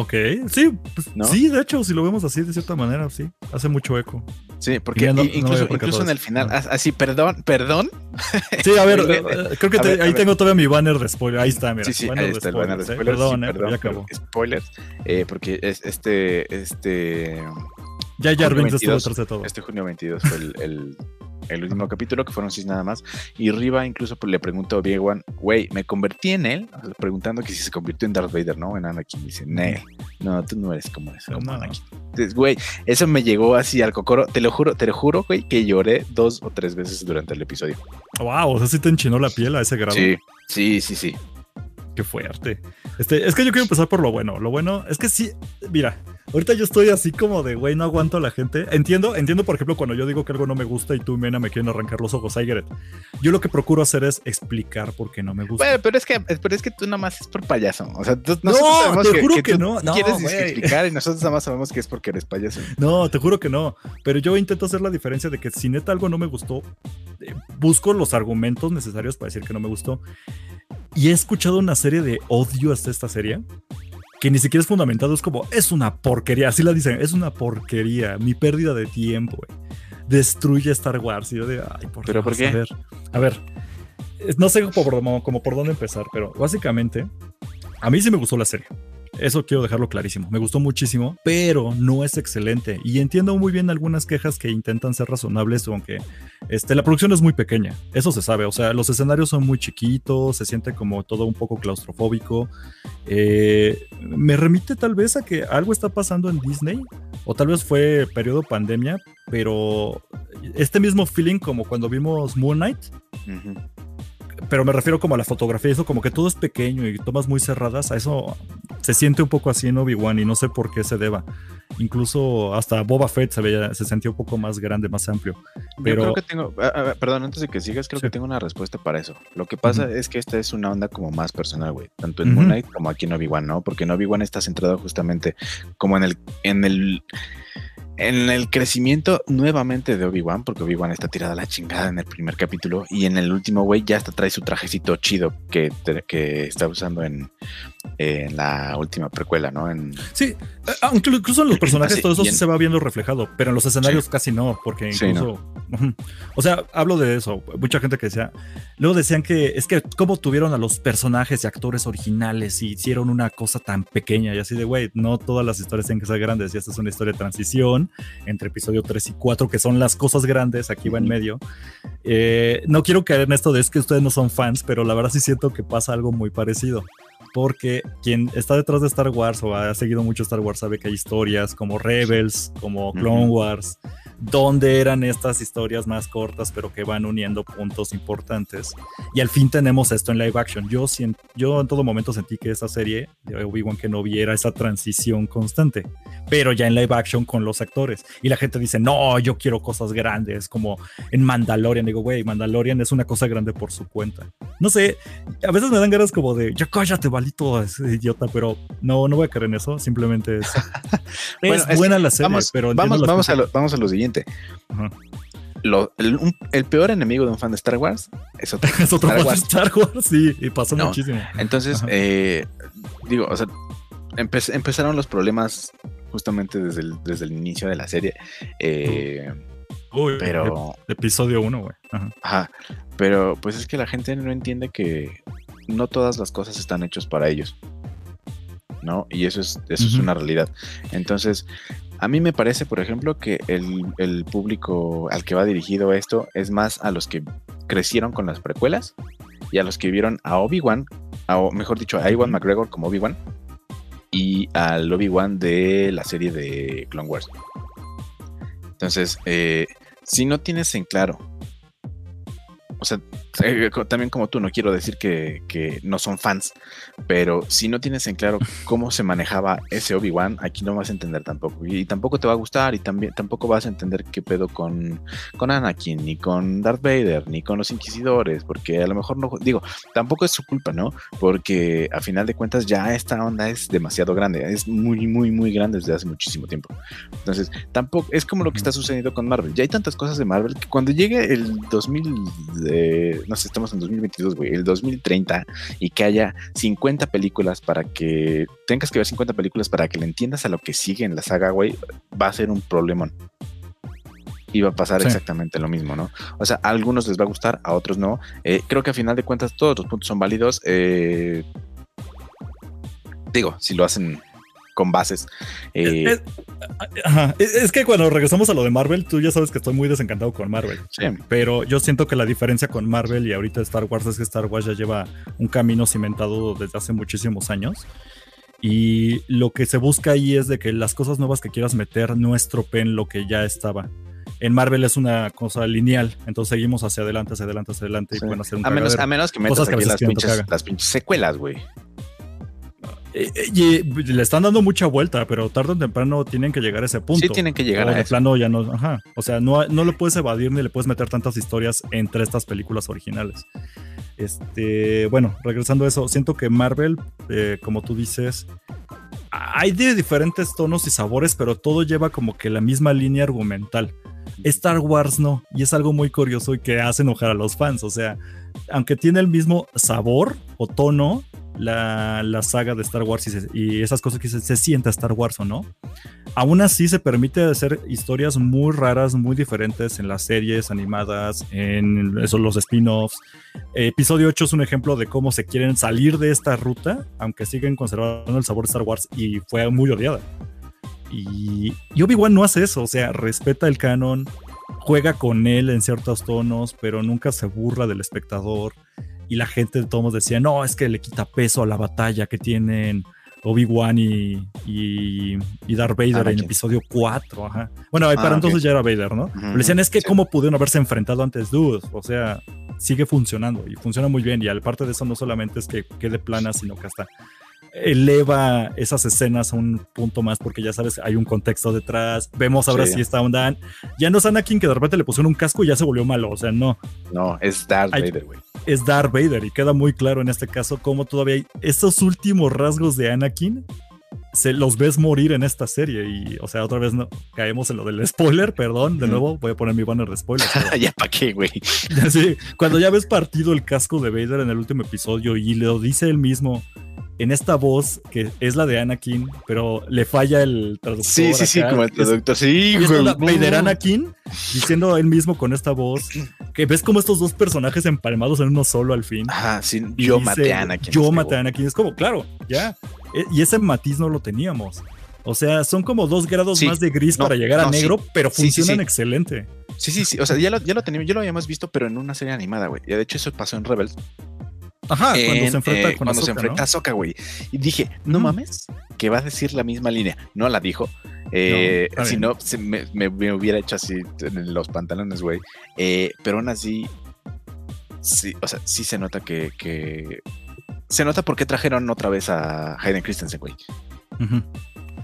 Ok, sí, pues, sí, de hecho, si lo vemos así de cierta manera, sí, hace mucho eco. Sí, porque incluso, en el final, así, perdón, perdón. Sí, a ver, eh, creo que ahí tengo todavía mi banner de spoiler. Ahí está, mira. Sí, sí, ahí está el banner de spoilers. Perdón, eh, perdón, ya acabó. Spoilers, eh, porque es, este, este. Ya, ya, 22, de todo. Este junio 22 fue el el último capítulo, que fueron seis nada más. Y Riva incluso pues, le preguntó a Obi-Wan, güey, me convertí en él, preguntando que si se convirtió en Darth Vader, ¿no? En Anakin. Dice, no, tú no eres como eso, Entonces, güey, eso me llegó así al cocoro. Te lo juro, te lo juro, güey, que lloré dos o tres veces durante el episodio. Wow, o sea, sí te enchinó la piel a ese grado. Sí, sí, sí, sí. Qué fuerte. Este, es que yo quiero empezar por lo bueno. Lo bueno es que sí, mira, ahorita yo estoy así como de, güey, no aguanto a la gente. Entiendo, entiendo, por ejemplo, cuando yo digo que algo no me gusta y tú y Mena me quieren arrancar los ojos, Aigret. Yo lo que procuro hacer es explicar por qué no me gusta. Bueno, pero es que, pero es que tú nada más es por payaso. O sea, no, te juro que, no. no. Quieres explicar y nosotros nada más sabemos que es porque eres payaso. No, te juro que no. Pero yo intento hacer la diferencia de que si neta algo no me gustó, eh, busco los argumentos necesarios para decir que no me gustó. Y he escuchado una serie de odio hasta esta serie que ni siquiera es fundamentado, es como, es una porquería, así la dicen, es una porquería, mi pérdida de tiempo, destruye Star Wars. Y yo de, ay, por ¿Pero por qué? A ver, a ver, no sé como por dónde empezar, pero básicamente, a mí sí me gustó la serie. Eso quiero dejarlo clarísimo. Me gustó muchísimo, pero no es excelente. Y entiendo muy bien algunas quejas que intentan ser razonables, aunque este, la producción es muy pequeña. Eso se sabe. O sea, los escenarios son muy chiquitos, se siente como todo un poco claustrofóbico. Eh, me remite tal vez a que algo está pasando en Disney, o tal vez fue periodo pandemia, pero este mismo feeling como cuando vimos Moon Knight pero me refiero como a la fotografía, eso como que todo es pequeño y tomas muy cerradas, a eso se siente un poco así en Obi-Wan y no sé por qué se deba. Incluso hasta Boba Fett se, veía, se sentía un poco más grande, más amplio. Pero... Yo creo que tengo, perdón, antes de que sigas, creo que tengo una respuesta para eso. Lo que pasa es que esta es una onda como más personal, güey, tanto en Moon Knight como aquí en Obi-Wan, ¿no? Porque en Obi-Wan está centrado justamente como en el, en el en el crecimiento nuevamente de Obi-Wan, porque Obi-Wan está tirada a la chingada en el primer capítulo y en el último, güey, ya hasta trae su trajecito chido que, que está usando en, en la última precuela, ¿no? En... Sí, eh, aunque incluso en los personajes todo eso se va viendo reflejado, pero en los escenarios casi no, porque incluso... O sea, hablo de eso, mucha gente que decía, luego decían que es que cómo tuvieron a los personajes y actores originales y hicieron una cosa tan pequeña y así de, güey, no todas las historias tienen que ser grandes y esta es una historia de transición entre episodio 3 y 4, que son las cosas grandes, aquí va en medio. Eh, no quiero caer en esto de es que ustedes no son fans, pero la verdad sí siento que pasa algo muy parecido porque quien está detrás de Star Wars o ha seguido mucho Star Wars sabe que hay historias como Rebels, como Clone Wars, donde eran estas historias más cortas pero que van uniendo puntos importantes. Y al fin tenemos esto en live action. Yo, yo en todo momento sentí que esa serie de Obi-Wan que no viera esa transición constante, pero ya en live action con los actores. Y la gente dice, no, yo quiero cosas grandes como en Mandalorian. Digo, güey, Mandalorian es una cosa grande por su cuenta. No sé, a veces me dan ganas como de, ya cállate, valito, es idiota, pero no, no voy a caer en eso. Simplemente es, es buena la serie, pero vamos, vamos, a lo, vamos a lo siguiente el, peor enemigo de un fan de Star Wars es otro, es otro Star, Wars. Star Wars. Sí, y pasó muchísimo. Entonces, eh, digo, o sea, empezaron los problemas justamente desde el, desde el inicio de la serie. Eh, pero. Episodio 1, güey. Ajá. Pero pues es que la gente no entiende que no todas las cosas están hechas para ellos. ¿No? Y eso es, eso es una realidad. Entonces, a mí me parece, por ejemplo, que el, público al que va dirigido esto es más a los que crecieron con las precuelas y a los que vieron a Obi-Wan, o mejor dicho, a Iwan McGregor como Obi-Wan y al Obi-Wan de la serie de Clone Wars. Entonces, eh, si no tienes en claro, o sea, eh, también como tú, no quiero decir que, no son fans, pero si no tienes en claro cómo se manejaba ese Obi-Wan, aquí no vas a entender tampoco. Y, tampoco te va a gustar y también, tampoco vas a entender qué pedo con, con Anakin, ni con Darth Vader, ni con los Inquisidores, porque a lo mejor no, digo, tampoco es su culpa, ¿no? Porque a final de cuentas ya esta onda es demasiado grande, es muy, muy, muy grande desde hace muchísimo tiempo. Entonces, tampoco, es como lo que está sucediendo con Marvel. Ya hay tantas cosas de Marvel que cuando llegue el 2000... De, no sé, estamos en 2022, güey, el 2030 y que haya 50 películas para que tengas que ver 50 películas para que le entiendas a lo que sigue en la saga, güey, va a ser un problemón. iba a pasar exactamente lo mismo, ¿no? O sea, a algunos les va a gustar, a otros no. Eh, creo que a final de cuentas todos los puntos son válidos. Eh, digo, si lo hacen con bases. Eh, es, que cuando regresamos a lo de Marvel, tú ya sabes que estoy muy desencantado con Marvel. Pero yo siento que la diferencia con Marvel y ahorita Star Wars es que Star Wars ya lleva un camino cimentado desde hace muchísimos años. Y lo que se busca ahí es de que las cosas nuevas que quieras meter no estropeen lo que ya estaba. En Marvel es una cosa lineal, entonces seguimos hacia adelante, hacia adelante, hacia adelante y pueden hacer un a menos, a menos que metas aquí las, pinches, las pinches secuelas, güey. Eh, eh, y le están dando mucha vuelta, pero tarde o temprano tienen que llegar a ese punto. Sí, tienen que llegar a de plano ya no, ajá. O sea, no, no lo puedes evadir ni le puedes meter tantas historias entre estas películas originales. Este, bueno, regresando a eso, siento que Marvel, eh, como tú dices, hay de diferentes tonos y sabores, pero todo lleva como que la misma línea argumental. Star Wars no, y es algo muy curioso y que hace enojar a los fans. O sea, aunque tiene el mismo sabor o tono, la, saga de Star Wars y, esas cosas que se, se, sienta Star Wars o no. Aún así se permite hacer historias muy raras, muy diferentes en las series animadas, en los spin-offs. episodio 8 es un ejemplo de cómo se quieren salir de esta ruta, aunque siguen conservando el sabor de Star Wars y fue muy odiada. Y, y Obi-Wan no hace eso, o sea, respeta el canon, juega con él en ciertos tonos, pero nunca se burla del espectador y la gente de todos decía, no, es que le quita peso a la batalla que tienen Obi-Wan y, y, Darth Vader en episodio 4. Ajá. Bueno, para ah, entonces ya era Vader, ¿no? Le decían, es que cómo pudieron haberse enfrentado antes, dudes. O sea, sigue funcionando y funciona muy bien. Y aparte de eso, no solamente es que quede plana, sino que hasta eleva esas escenas a un punto más porque ya sabes, hay un contexto detrás. Vemos ahora si está onda. Ya no es Anakin que de repente le pusieron un casco y ya se volvió malo. O sea, no. No, es Darth Vader, güey. Es Darth Vader y queda muy claro en este caso cómo todavía hay estos últimos rasgos de Anakin. Se los ves morir en esta serie y, o sea, otra vez no caemos en lo del spoiler, perdón, de nuevo voy a poner mi banner de spoiler. ya para qué, güey. cuando ya ves partido el casco de Vader en el último episodio y lo dice él mismo, en esta voz que es la de Anakin, pero le falla el traductor. Sí, sí, sí, como el traductor. sí, güey. Vader Anakin diciendo él mismo con esta voz que ves como estos dos personajes empalmados en uno solo al fin. Ajá, sí, yo maté a Anakin. Yo maté a Anakin. Es como, claro, ya. E, y ese matiz no lo teníamos. O sea, son como dos grados más de gris para llegar a negro, pero funcionan excelente. Sí, sí, sí. O sea, ya lo, ya lo teníamos, ya lo habíamos visto, pero en una serie animada, güey. De hecho, eso pasó en Rebels. Ajá, cuando se enfrenta eh, con Cuando se enfrenta a Soka, güey. Y dije, no mames, que va a decir la misma línea. No la dijo. Eh, si no, me, hubiera hecho así en los pantalones, güey. Eh, pero aún así, sí, o sea, sí se nota que, se nota por qué trajeron otra vez a Hayden Christensen, güey.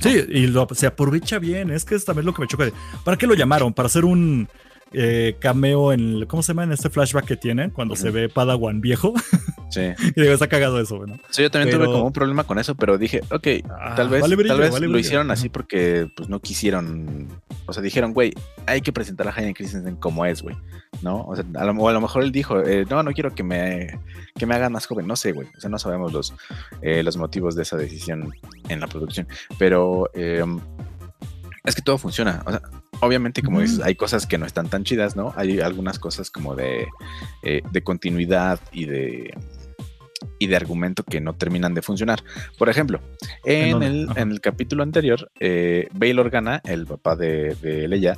Sí, y se aprovecha bien. Es que es también lo que me choca. ¿Para qué lo llamaron? ¿Para hacer un eh, cameo en, ¿cómo se llama? En este flashback que tienen cuando se ve Padawan viejo. Sí. y digo, está cagado eso, ¿no? Sí, yo también tuve como un problema con eso, pero dije, ok, ah, tal vez, tal vez lo hicieron así porque pues no quisieron, o sea, dijeron, güey, hay que presentar a Hayden Christensen como es, güey, ¿no? O sea, a lo, a lo mejor él dijo, eh, no, no quiero que me, que me hagan más joven, no sé, güey, o sea, no sabemos los, eh, los motivos de esa decisión en la producción, pero es que todo funciona, o sea, obviamente, como dices, hay cosas que no están tan chidas, ¿no? Hay algunas cosas como de, eh, de continuidad y de y de argumento que no terminan de funcionar. Por ejemplo, en, el, en el, capítulo anterior, eh, Bail gana, el papá de, de Leia,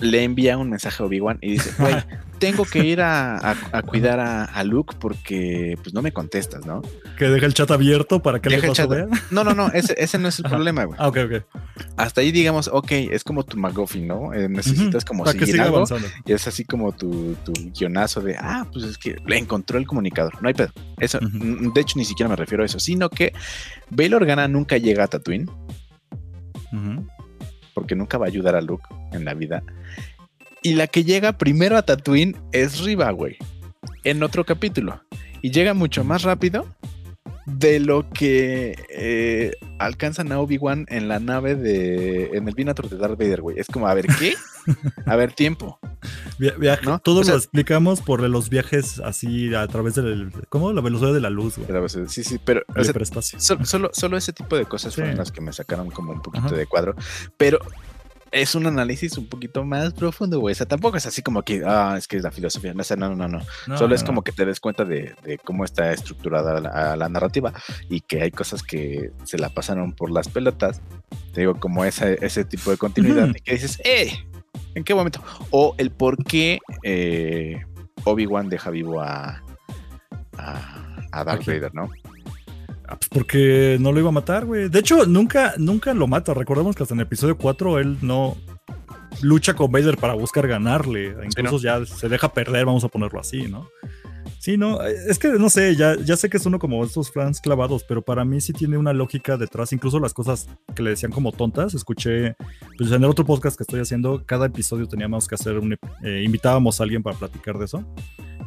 le envía un mensaje a Obi-Wan y dice, güey, tengo que ir a, cuidar a, Luke porque pues no me contestas, ¿no? Que deja el chat abierto para que le el chat... No, no, no, ese, no es el problema, güey. Ah, ok, ok. Hasta ahí digamos, ok, es como tu McGuffin, ¿no? Eh, necesitas como seguir algo y es así como tu, tu, guionazo de, ah, pues es que le encontró el comunicador, no hay pedo. Eso, de hecho, ni siquiera me refiero a eso, sino que Bail Organa nunca llega a Tatooine. Porque nunca va a ayudar a Luke en la vida. Y la que llega primero a Tatooine es Riva, güey. En otro capítulo. Y llega mucho más rápido de lo que eh, alcanzan a Obi-Wan en la nave de. en el Vinator de Darth Vader, güey. Es como, a ver, ¿qué? a ver, tiempo. Viaje, Todo lo explicamos por los viajes así a través del. ¿Cómo? La velocidad de la luz, güey. Sí, sí, pero. solo, solo, ese tipo de cosas fueron las que me sacaron como un poquito de cuadro. Pero es un análisis un poquito más profundo, güey. O sea, tampoco es así como que, ah, es que es la filosofía. No, no, no, no. Solo es como que te des cuenta de, cómo está estructurada la, narrativa y que hay cosas que se la pasaron por las pelotas. Te digo, como ese tipo de continuidad y que dices, ¡eh! ¿En qué momento? O el por qué eh, Obi-Wan deja vivo a, a, Darth Vader, ¿no? Ah, pues porque no lo iba a matar, güey. De hecho, nunca, nunca lo mata. Recordemos que hasta en el episodio 4 él no lucha con Vader para buscar ganarle. Incluso ya se deja perder, vamos a ponerlo así, ¿no? Sí, no, es que no sé, ya, ya sé que es uno como estos fans clavados, pero para mí sí tiene una lógica detrás, incluso las cosas que le decían como tontas, escuché, pues en el otro podcast que estoy haciendo, cada episodio teníamos que hacer un, eh, invitábamos a alguien para platicar de eso.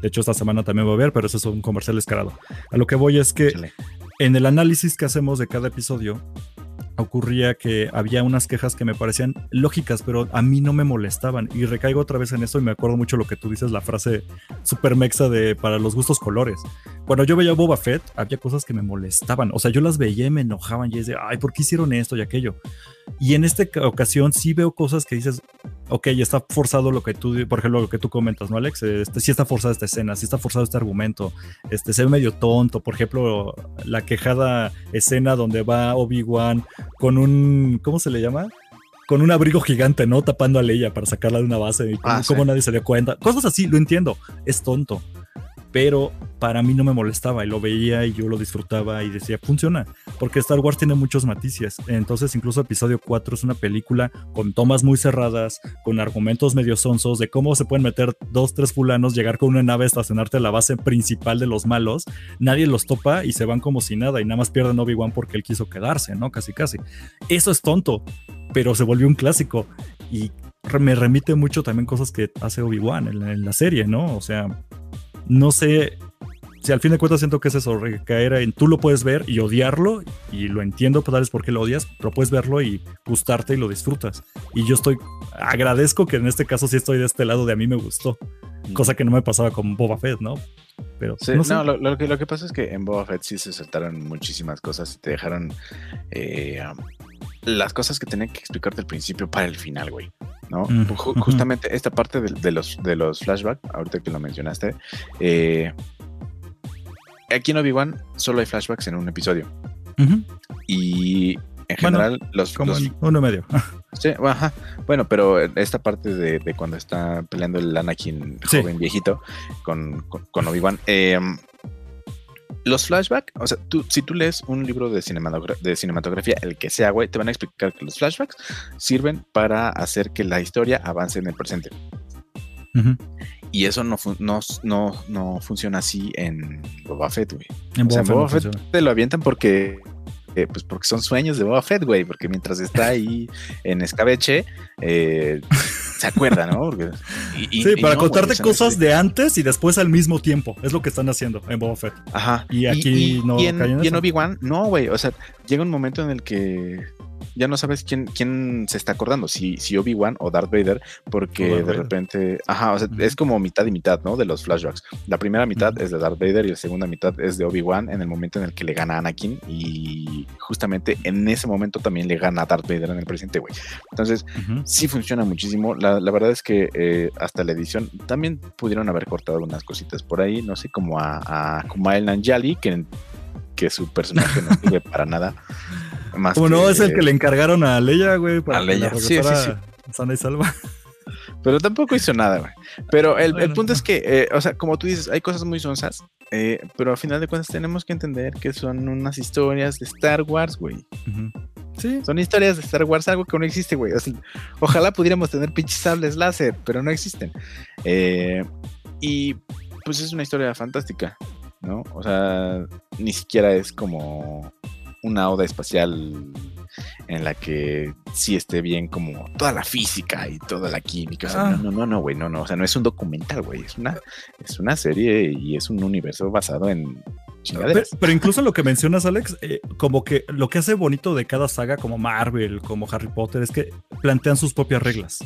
De hecho, esta semana también voy a ver, pero eso es un comercial descarado. A lo que voy es que en el análisis que hacemos de cada episodio, ocurría que había unas quejas que me parecían lógicas, pero a mí no me molestaban. Y recaigo otra vez en eso y me acuerdo mucho lo que tú dices, la frase super mexa de para los gustos colores. Cuando yo veía Boba Fett, había cosas que me molestaban. O sea, yo las veía y me enojaban y es de, ay, ¿por qué hicieron esto y aquello? Y en esta ocasión sí veo cosas que dices, ok, está forzado lo que tú, por ejemplo, lo que tú comentas, ¿no, Alex? Este, sí está forzada esta escena, sí está forzado este argumento, este, se ve medio tonto, por ejemplo, la quejada escena donde va Obi-Wan con un, ¿cómo se le llama? Con un abrigo gigante, ¿no? Tapando a Leia para sacarla de una base y ah, como nadie se dio cuenta. Cosas así, lo entiendo, es tonto pero para mí no me molestaba y lo veía y yo lo disfrutaba y decía, funciona, porque Star Wars tiene muchos matices. Entonces, incluso episodio 4 es una película con tomas muy cerradas, con argumentos medio sonsos de cómo se pueden meter dos, tres fulanos, llegar con una nave, estacionarte a la base principal de los malos, nadie los topa y se van como si nada y nada más pierden Obi-Wan porque él quiso quedarse, ¿no? Casi, casi. Eso es tonto, pero se volvió un clásico y me remite mucho también cosas que hace Obi-Wan en la serie, ¿no? O sea, no sé si al fin de cuentas siento que es eso, recaer en tú lo puedes ver y odiarlo, y lo entiendo, pues tal vez por qué lo odias, pero puedes verlo y gustarte y lo disfrutas. Y yo estoy, agradezco que en este caso sí estoy de este lado de a mí me gustó, cosa que no me pasaba con Boba Fett, ¿no? Pero no, lo, que, lo que pasa es que en Boba Fett sí se saltaron muchísimas cosas y te dejaron eh, las cosas que tenían que explicarte al principio para el final, güey. ¿no? Justamente esta parte de, los, de los flashbacks, ahorita que lo mencionaste, eh, aquí en Obi-Wan solo hay flashbacks en un episodio. Y en general, los, como uno medio. sí, ajá. Bueno, pero esta parte de, cuando está peleando el Anakin joven viejito con, con, Obi-Wan, eh, los flashbacks, o sea, tú, si tú lees un libro de, de cinematografía, el que sea, güey, te van a explicar que los flashbacks sirven para hacer que la historia avance en el presente. Y eso no, no, no, funciona así en Boba Fett, güey. En, Boba, Fett, te lo avientan porque eh, pues porque son sueños de Boba Fett, güey, porque mientras está ahí en escabeche, eh, se acuerda, ¿no? sí, para contarte cosas de antes y después al mismo tiempo. Es lo que están haciendo en Boba Fett. Ajá. Y aquí no. Y en, y en Obi-Wan, no, güey. O sea, llega un momento en el que ya no sabes quién, quién se está acordando, si, si Obi-Wan o Darth Vader, porque de repente, ajá, o sea, es como mitad y mitad, ¿no? De los flashbacks. La primera mitad es de Darth Vader y la segunda mitad es de Obi-Wan en el momento en el que le gana a Anakin y justamente en ese momento también le gana a Darth Vader en el presente, güey. Entonces, sí funciona muchísimo. La, verdad es que eh, hasta la edición también pudieron haber cortado unas cositas por ahí, no sé, como a, a Kumail Nanjali, que, que su personaje no sirve para nada. Como no, es el que le encargaron a Leia, güey. Para a Leia, sí, sí, sí. Sana y salva. Pero tampoco hizo nada, güey. Pero el, punto es que, eh, o sea, como tú dices, hay cosas muy sonsas, eh, pero al final de cuentas tenemos que entender que son unas historias de Star Wars, güey. Sí. Son historias de Star Wars, algo que no existe, güey. ojalá pudiéramos tener pinches sables láser, pero no existen. Eh, y pues es una historia fantástica, ¿no? O sea, ni siquiera es como una oda espacial en la que sí esté bien como toda la física y toda la química. Ah. no, no, no, güey, no, no, o sea, no es un documental, güey, es una, es una serie y es un universo basado en pero, incluso lo que mencionas, Alex, eh, como que lo que hace bonito de cada saga, como Marvel, como Harry Potter, es que plantean sus propias reglas.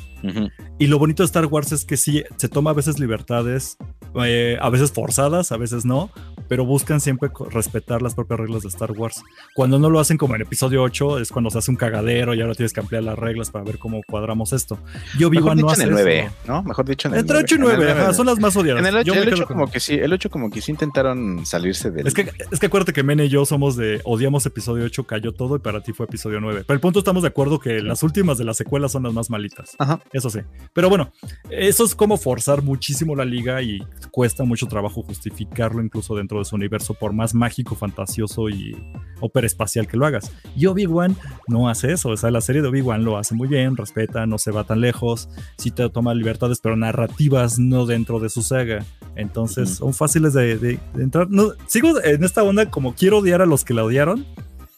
Y lo bonito de Star Wars es que sí, se toma a veces libertades, eh, a veces forzadas, a veces no, pero buscan siempre respetar las propias reglas de Star Wars. Cuando no lo hacen como en episodio 8, es cuando se hace un cagadero y ahora tienes que ampliar las reglas para ver cómo cuadramos esto. Yo vivo no hace en el 9, ¿no? Mejor dicho en el Entre 8 y 9, son las más odiadas. En el 8, como que sí, el 8 como que sí intentaron salirse del... Es que, es que acuérdate que Mene y yo somos de odiamos episodio 8, cayó todo y para ti fue episodio 9. Pero el punto estamos de acuerdo que las últimas de las secuelas son las más malitas. Ajá. Eso sí. Pero bueno, eso es como forzar muchísimo la liga y cuesta mucho trabajo justificarlo incluso dentro de su universo, por más mágico, fantasioso y ópera espacial que lo hagas. Y Obi-Wan no hace eso. O sea, la serie de Obi-Wan lo hace muy bien, respeta, no se va tan lejos, sí te toma libertades, pero narrativas no dentro de su saga. Entonces son fáciles de, entrar. No, sigo en esta onda como quiero odiar a los que la odiaron,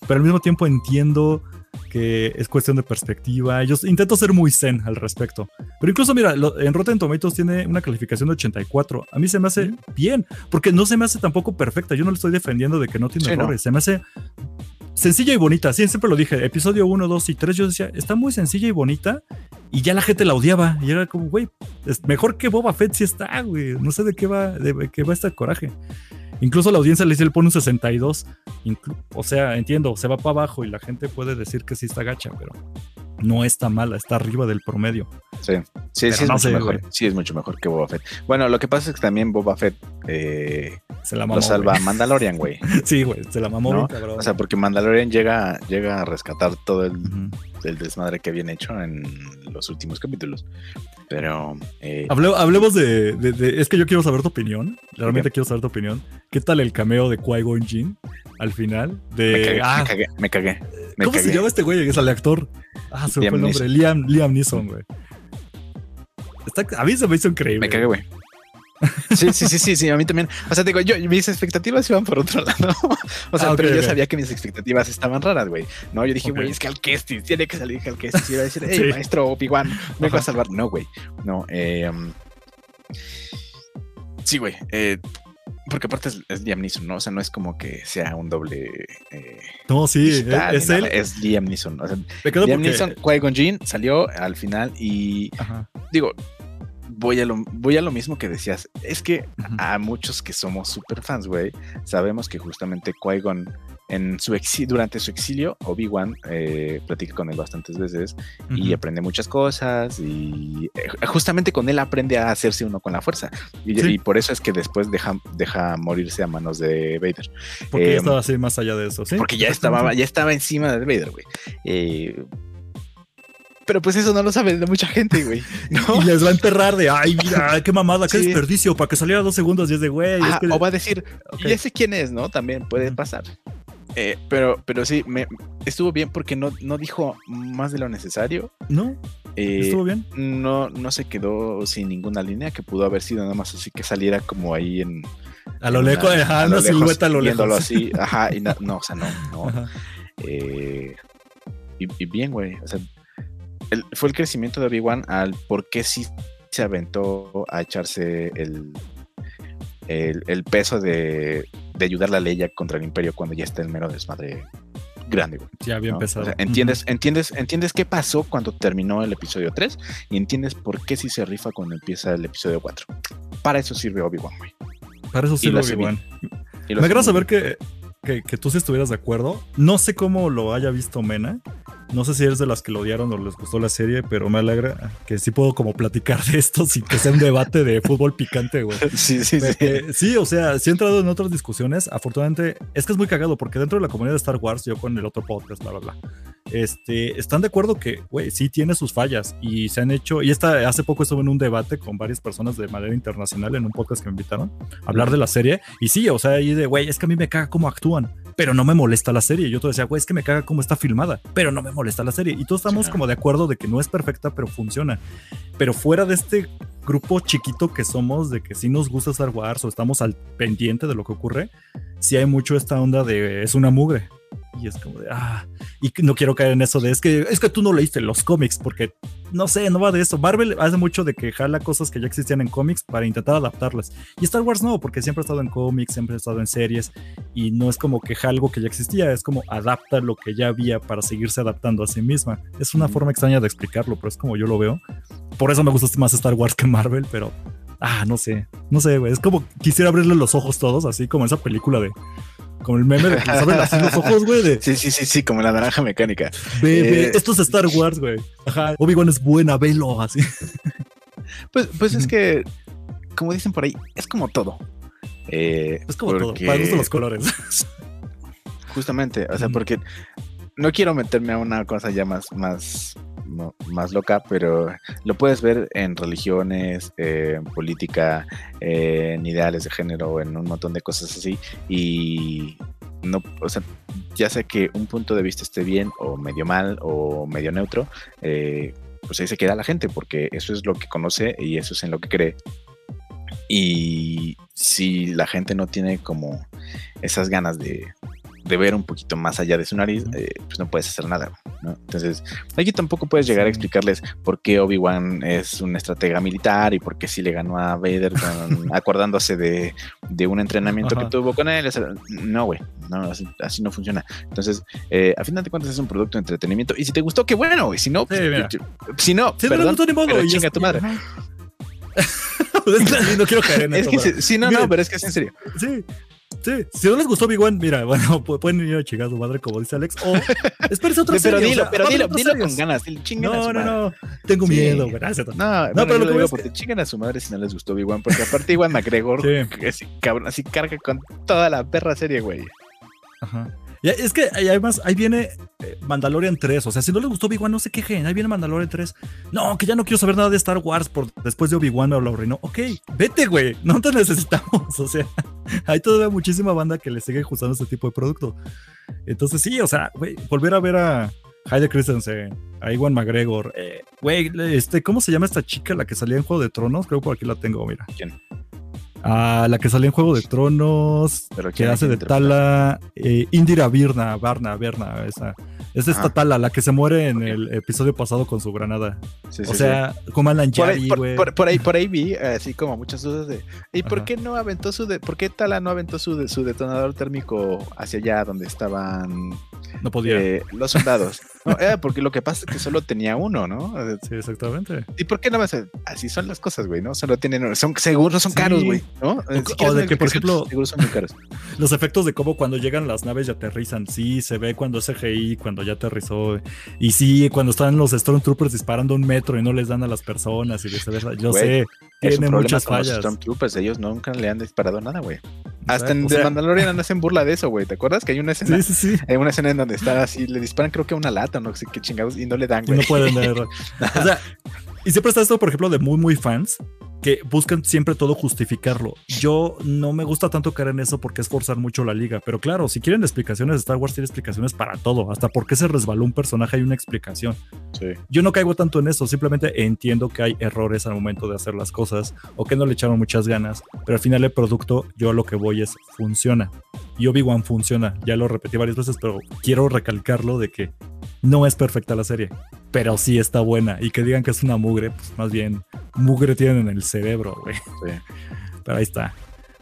pero al mismo tiempo entiendo que es cuestión de perspectiva. Yo intento ser muy zen al respecto. Pero incluso, mira, en Rotten Tomatoes tiene una calificación de 84. A mí se me hace bien, porque no se me hace tampoco perfecta. Yo no le estoy defendiendo de que no tiene errores. Se me hace sencilla y bonita. Sí, siempre lo dije. Episodio 1, 2 y 3, yo decía, está muy sencilla y bonita. Y ya la gente la odiaba. Y era como, güey, es mejor que Boba Fett si está, güey. No sé de qué va, de qué va este coraje. Incluso la audiencia le dice, le pone un 62. o sea, entiendo, se va para abajo y la gente puede decir que sí está gacha, pero no está mala, está arriba del promedio. Sí, sí, sí es, mucho mejor, sí es mucho mejor que Boba Fett. Bueno, lo que pasa es que también Boba Fett eh, se la mamó, lo salva Mandalorian, güey. sí, güey, se la mamó. O sea, porque Mandalorian llega, llega a rescatar todo el, el desmadre que habían hecho en los últimos capítulos. Pero. Eh, hablemos de, Es que yo quiero saber tu opinión. Realmente quiero saber tu opinión. ¿Qué tal el cameo de Qui-Gon Jinn al final? De, me, cagué, ah, me cagué, ¿Cómo se llama este güey? Es el actor. Ah, se fue el nombre. Liam, Liam Neeson, güey. a mí se me hizo increíble. Me cagué, güey. Sí, sí, sí, sí, sí, a mí también. O sea, digo, yo, mis expectativas iban por otro lado. O sea, ah, pero yo sabía que mis expectativas estaban raras, güey. No, yo dije, güey, es que al Kestis, tiene que salir al Kestis. Y iba a decir, hey, maestro Obi-Wan, me va a salvar. No, güey. No, eh. Um, sí, güey. Eh, porque aparte es, Liam Neeson, ¿no? O sea, no es como que sea un doble. Eh, no, sí, es, él. Es Liam Neeson. O sea, Liam Neeson, Qui-Gon Jinn salió al final y. Digo, voy a lo, voy a lo mismo que decías. Es que a muchos que somos super fans, güey, sabemos que justamente Qui-Gon en su durante su exilio, Obi-Wan eh, platica con él bastantes veces y aprende muchas cosas y eh, justamente con él aprende a hacerse uno con la fuerza y, por eso es que después deja, deja morirse a manos de Vader. Porque ya em, estaba así más allá de eso, ¿sí? Porque ya estaba, ya estaba encima de Vader, güey. Pero pues eso no lo sabe de mucha gente, güey. Y les va a enterrar de, ay, mira, qué mamada, qué desperdicio, para que saliera dos segundos y es de, güey. O va a decir, ¿y ese quién es, no? También puede pasar. Eh, pero, pero sí, me, estuvo bien porque no, no dijo más de lo necesario. No. Eh, estuvo bien. No, no se quedó sin ninguna línea que pudo haber sido nada más así que saliera como ahí en. A lo lejos, ajá, una silueta a lo lejos. así, ajá, y no, o sea, no, no. Eh, y, y, bien, güey. O sea, fue el crecimiento de Obi-Wan al por qué sí se aventó a echarse el, el, peso de, de, ayudar la ley contra el imperio cuando ya está el mero desmadre grande, güey. Ya había empezado. entiendes, entiendes, entiendes qué pasó cuando terminó el episodio 3 y entiendes por qué sí se rifa cuando empieza el episodio 4. Para eso sirve Obi-Wan, güey. Para eso sirve Obi-Wan. Me agrada saber que, que, que, tú sí estuvieras de acuerdo. No sé cómo lo haya visto Mena, no sé si eres de las que lo odiaron o les gustó la serie, pero me alegra que sí puedo como platicar de esto sin que sea un debate de fútbol picante, güey. Sí, sí, sí. sí, o sea, sí he entrado en otras discusiones. Afortunadamente, es que es muy cagado porque dentro de la comunidad de Star Wars, yo con el otro podcast, bla, bla, bla, este, están de acuerdo que, güey, sí tiene sus fallas y se han hecho, y esta, hace poco estuve en un debate con varias personas de manera internacional en un podcast que me invitaron a hablar de la serie. Y sí, o sea, ahí de, güey, es que a mí me caga cómo actúan, pero no me molesta la serie. Yo te decía, güey, es que me caga cómo está filmada, pero no me molesta la serie. Y todos estamos como de acuerdo de que no es perfecta, pero funciona. Pero fuera de este grupo chiquito que somos, de que sí nos gusta Star Wars o estamos al pendiente de lo que ocurre, sí hay mucho esta onda de es una mugre. Y es como de, ah, y no quiero caer en eso de, es que, es que tú no leíste los cómics, porque no sé, no va de eso. Marvel hace mucho de que jala cosas que ya existían en cómics para intentar adaptarlas. Y Star Wars no, porque siempre ha estado en cómics, siempre ha estado en series, y no es como que algo que ya existía, es como adapta lo que ya había para seguirse adaptando a sí misma. Es una forma extraña de explicarlo, pero es como yo lo veo. Por eso me gusta más Star Wars que Marvel, pero Ah, no sé. No sé, güey. Es como quisiera abrirle los ojos todos, así como esa película de. Como el meme de que les abren así los ojos, güey. De, sí, sí, sí, sí, como la naranja mecánica. Bebe, eh, esto es Star Wars, güey. Ajá. Obi-Wan es buena, velo, así. Pues, pues es que, como dicen por ahí, es como todo. Eh, es como todo, para los colores. Justamente, o sea, porque no quiero meterme a una cosa ya más, más, más loca, pero lo puedes ver en religiones, en política, en ideales de género, en un montón de cosas así. Y no, o sea, ya sé que un punto de vista esté bien o medio mal o medio neutro, eh, pues ahí se queda la gente, porque eso es lo que conoce y eso es en lo que cree. Y si la gente no tiene como esas ganas de, de ver un poquito más allá de su nariz, eh, pues no puedes hacer nada. ¿no? Entonces, aquí tampoco puedes llegar a explicarles por qué Obi-Wan es un estratega militar y por qué sí le ganó a Vader acordándose de, de, un entrenamiento que tuvo con él. No, güey, no, así, no funciona. Entonces, eh, a final de cuentas es un producto de entretenimiento y si te gustó, qué bueno, güey. Si no, si no, perdón, no modo, chinga tu madre. no quiero caer en es Que sí, no, no, pero es que es en serio. Sí, Sí, si no les gustó Big One, mira, bueno, pueden ir a chingar a su madre, como dice Alex, o espérense otra pero serie. Dilo, pero dilo, dilo con ganas, no, no, no, tengo miedo, gracias. No, no, pero lo que digo, porque chingan a su madre si no les gustó Big One, porque aparte Iwan McGregor, sí. cabrón, así carga con toda la perra serie, güey. Ajá es que además ahí viene eh, Mandalorian 3. O sea, si no les gustó Obi-Wan, no se quejen. Ahí viene Mandalorian 3. No, que ya no quiero saber nada de Star Wars por después de Obi-Wan o lo reinó. Ok, vete, güey. No te necesitamos. O sea, hay todavía muchísima banda que le sigue gustando este tipo de producto. Entonces, sí, o sea, güey, volver a ver a Hayde Christensen, a Iwan McGregor. Eh, güey, este, ¿cómo se llama esta chica la que salía en Juego de Tronos? Creo que por aquí la tengo, mira. ¿Quién? A la que salió en Juego de Tronos, que hace de Tala, eh, Indira Virna, Varna, Verna, esa. Es esta Tala, la que se muere en el episodio pasado con su granada. o sea, como Alan por, ahí, por, ahí, por ahí vi así como muchas dudas de ¿y por qué no aventó su de, por qué Tala no aventó su, su detonador térmico hacia allá donde estaban no podía. Eh, los soldados? No, porque lo que pasa es que solo tenía uno, ¿no? Sí, exactamente. ¿Y por qué no más? Así son las cosas, güey, ¿no? Solo tienen, son seguros, son caros, güey, ¿no? O, de que, por ejemplo, seguros son muy caros. Los efectos de cómo cuando llegan las naves y aterrizan, sí, se ve cuando es CGI, cuando ya aterrizó. Y sí, cuando están los Stormtroopers disparando un metro y no les dan a las personas y viceversa. Yo sé, tiene muchas fallas. Los Stormtroopers, ellos nunca le han disparado nada, güey. Hasta en The Mandalorian hacen burla de eso, güey. ¿Te acuerdas que hay una escena? Sí, sí, sí. Hay una escena en donde está así, le disparan creo que a una lata, no sé qué chingados, y no le dan, güey. no pueden dar. o sea, y siempre está esto, por ejemplo, de muy, muy fans que buscan siempre todo justificarlo. Yo no me gusta tanto caer en eso porque es forzar mucho la liga, pero claro, si quieren explicaciones, Star Wars tiene explicaciones para todo, hasta por qué se resbaló un personaje hay una explicación. Yo no caigo tanto en eso, simplemente entiendo que hay errores al momento de hacer las cosas o que no le echaron muchas ganas, pero al final el producto, yo a lo que voy es funciona. Y Obi-Wan funciona, ya lo repetí varias veces, pero quiero recalcarlo de que no es perfecta la serie, pero sí está buena. Y que digan que es una mugre, pues más bien mugre tienen en el cerebro, güey. Pero ahí está.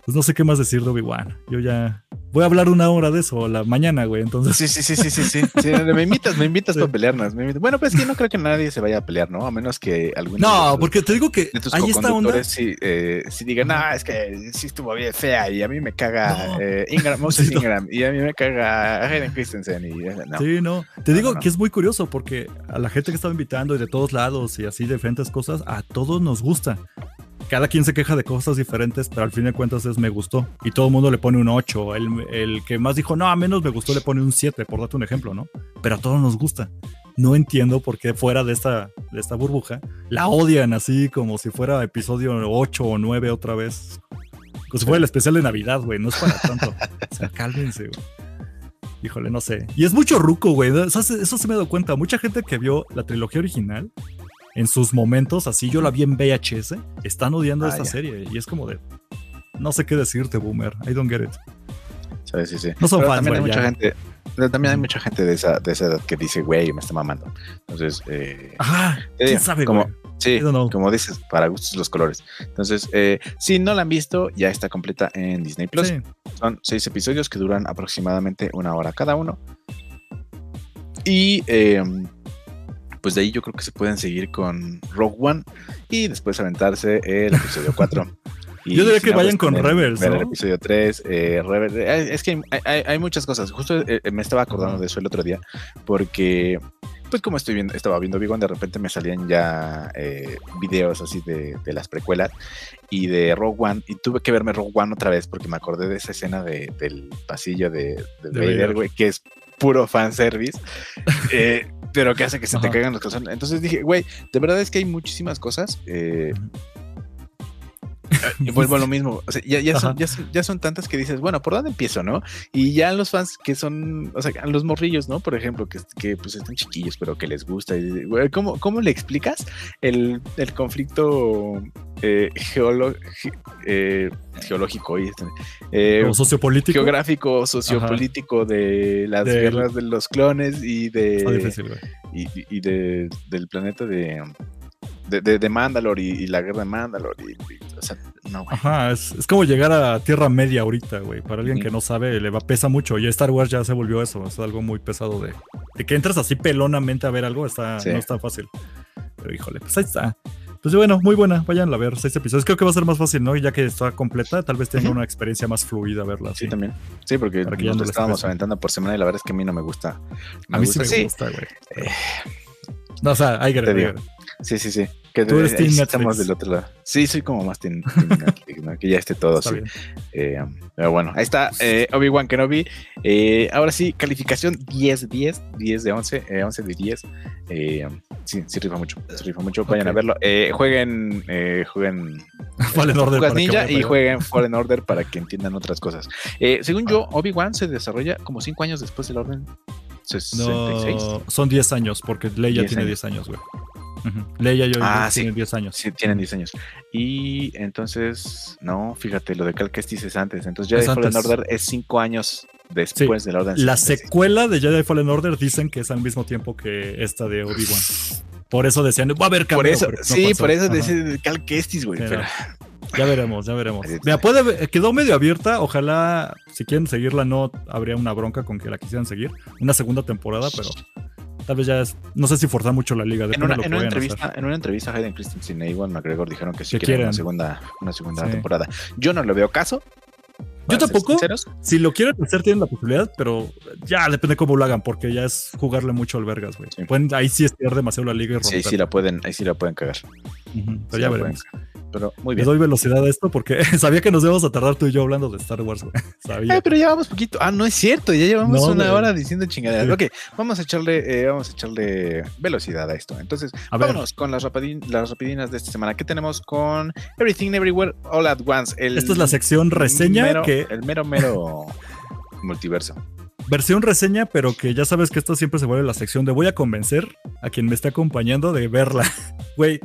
Pues no sé qué más decir de Obi-Wan. Yo ya voy a hablar una hora de eso la mañana, güey. Entonces. Sí, sí, sí, sí, sí, sí. me invitas, me invitas para pelearnos. Bueno, pues que no creo que nadie se vaya a pelear, ¿no? A menos que algún. No, porque te digo que ahí está onda. Sí, eh, si digan, no, es que sí estuvo bien fea y a mí me caga eh, Ingram, Moses Ingram y a mí me caga Hayden Christensen. Y, eh, Sí, no. Te digo que es muy curioso porque a la gente que estaba invitando y de todos lados y así de diferentes cosas, a todos nos gusta cada quien se queja de cosas diferentes, pero al fin de cuentas es me gustó. Y todo el mundo le pone un 8. El, que más dijo, no, a menos me gustó, le pone un 7, por darte un ejemplo, ¿no? Pero a todos nos gusta. No entiendo por qué fuera de esta, de esta burbuja la odian así como si fuera episodio 8 o 9 otra vez. Como si fuera el especial de Navidad, güey. No es para tanto. o sea, cálmense, güey. Híjole, no sé. Y es mucho ruco, güey. Eso, eso se me dado cuenta. Mucha gente que vio la trilogía original en sus momentos, así yo la vi en VHS, están odiando ah, esta serie y es como de, no sé qué decirte, boomer, I don't get it. Sí, sí, sí. No son fans, también hay mucha gente, también hay mucha gente de esa, de esa edad que dice, güey, me está mamando. Entonces, eh, Ajá, ¿quién sabe, como, Sí, como dices, para gustos los colores. Entonces, eh, si no la han visto, ya está completa en Disney Plus. Son seis episodios que duran aproximadamente una hora cada uno. Y eh, pues de ahí yo creo que se pueden seguir con Rogue One y después aventarse el episodio 4. Yo diría que vayan pues, con Rebels. el episodio 3. Eh, eh, es que hay, muchas cosas. Justo eh, me estaba acordando de eso el otro día. Porque, pues, como estoy viendo, estaba viendo Big One, de repente me salían ya videos así de, las precuelas y de Rogue One. Y tuve que verme Rogue One otra vez porque me acordé de esa escena del pasillo de, de, Vader, güey, que es puro fanservice. eh, pero que hace que se te caigan los calzones. Entonces dije, güey, de verdad es que hay muchísimas cosas. Eh, y vuelvo a lo mismo. O sea, ya, ya, son, ya, son, tantas que dices, bueno, ¿por dónde empiezo, no? Y ya los fans que son, o sea, los morrillos, ¿no? Por ejemplo, que, que pues están chiquillos, pero que les gusta. ¿cómo, ¿Cómo le explicas el, el conflicto eh, eh, geológico y eh, sociopolítico geográfico sociopolítico de las guerras de los clones y de y, de, del planeta de de, de, Mandalore y, la guerra de Mandalore. o sea, no, Ajá, es, es, como llegar a Tierra Media ahorita, güey. Para alguien que no sabe, le va pesa mucho. Y Star Wars ya se volvió eso. Es algo muy pesado de, de que entras así pelonamente a ver algo. Está, No está fácil. Pero híjole, pues ahí está. Pues bueno, muy buena. Vayan a ver seis episodios. Creo que va a ser más fácil, ¿no? Ya que está completa, tal vez tenga una experiencia más fluida verla. Sí, también. Sí, porque ya nosotros estábamos aventando por semana y la verdad es que a mí no me gusta. a mí sí me gusta, güey. Eh, no, o sea, hay que Sí, sí, sí. Que Tú eres estamos del otro lado. Sí, soy como más team, que ya esté todo así. Eh, pero bueno, ahí está eh, Obi-Wan Kenobi. Eh, ahora sí, calificación 10, 10, 10 de 11, 11 de 10. sí, sí rifa mucho, sí rifa mucho. Vayan a verlo. jueguen, jueguen Fallen Order Ninja y jueguen Fallen Order para que entiendan otras cosas. según yo, Obi-Wan se desarrolla como 5 años después del orden 66. No, son 10 años, porque Leia tiene 10 años, güey. Leia y yo ah, tienen 10 años. Sí, tienen 10 años. Y entonces, no, fíjate, lo de Cal Kestis es antes. Entonces Jedi Fallen Order es 5 años después de la Orden. La secuela de Jedi Fallen Order dicen que es al mismo tiempo que esta de Obi-Wan. Por eso decían, va a haber cameo, Por eso, sí, por eso dice Cal Kestis, güey. Ya veremos, ya veremos. Mira, puede, quedó medio abierta. Ojalá, si quieren seguirla, no habría una bronca con que la quisieran seguir. Una segunda temporada, pero Tal vez ya es, no sé si forzar mucho la liga. En una, en, una entrevista, en una entrevista, Hayden Christensen e Iwan McGregor dijeron que sí quieren, una segunda, una segunda temporada. Yo no le veo caso. Yo tampoco. Si lo quieren hacer, tienen la posibilidad, pero ya depende cómo lo hagan, porque ya es jugarle mucho al Vergas, güey. ahí sí estirar demasiado la liga y romper. Sí, ahí sí la pueden, ahí sí la pueden cagar. pero ya veremos pero muy bien. Le doy velocidad a esto porque sabía que nos íbamos a tardar tú y yo hablando de Star Wars, güey. Sabía. Eh, pero llevamos poquito. Ah, no es cierto, ya llevamos una hora diciendo chingaderas. Ok, vamos a echarle, eh, vamos a echarle velocidad a esto. Entonces, vámonos con las, las rapidinas de esta semana. ¿Qué tenemos con Everything Everywhere All at Once? El Esta es la sección reseña que. El mero, mero multiverso versión reseña, pero que ya sabes que esto siempre se vuelve la sección de voy a convencer a quien me esté acompañando de verla. Güey,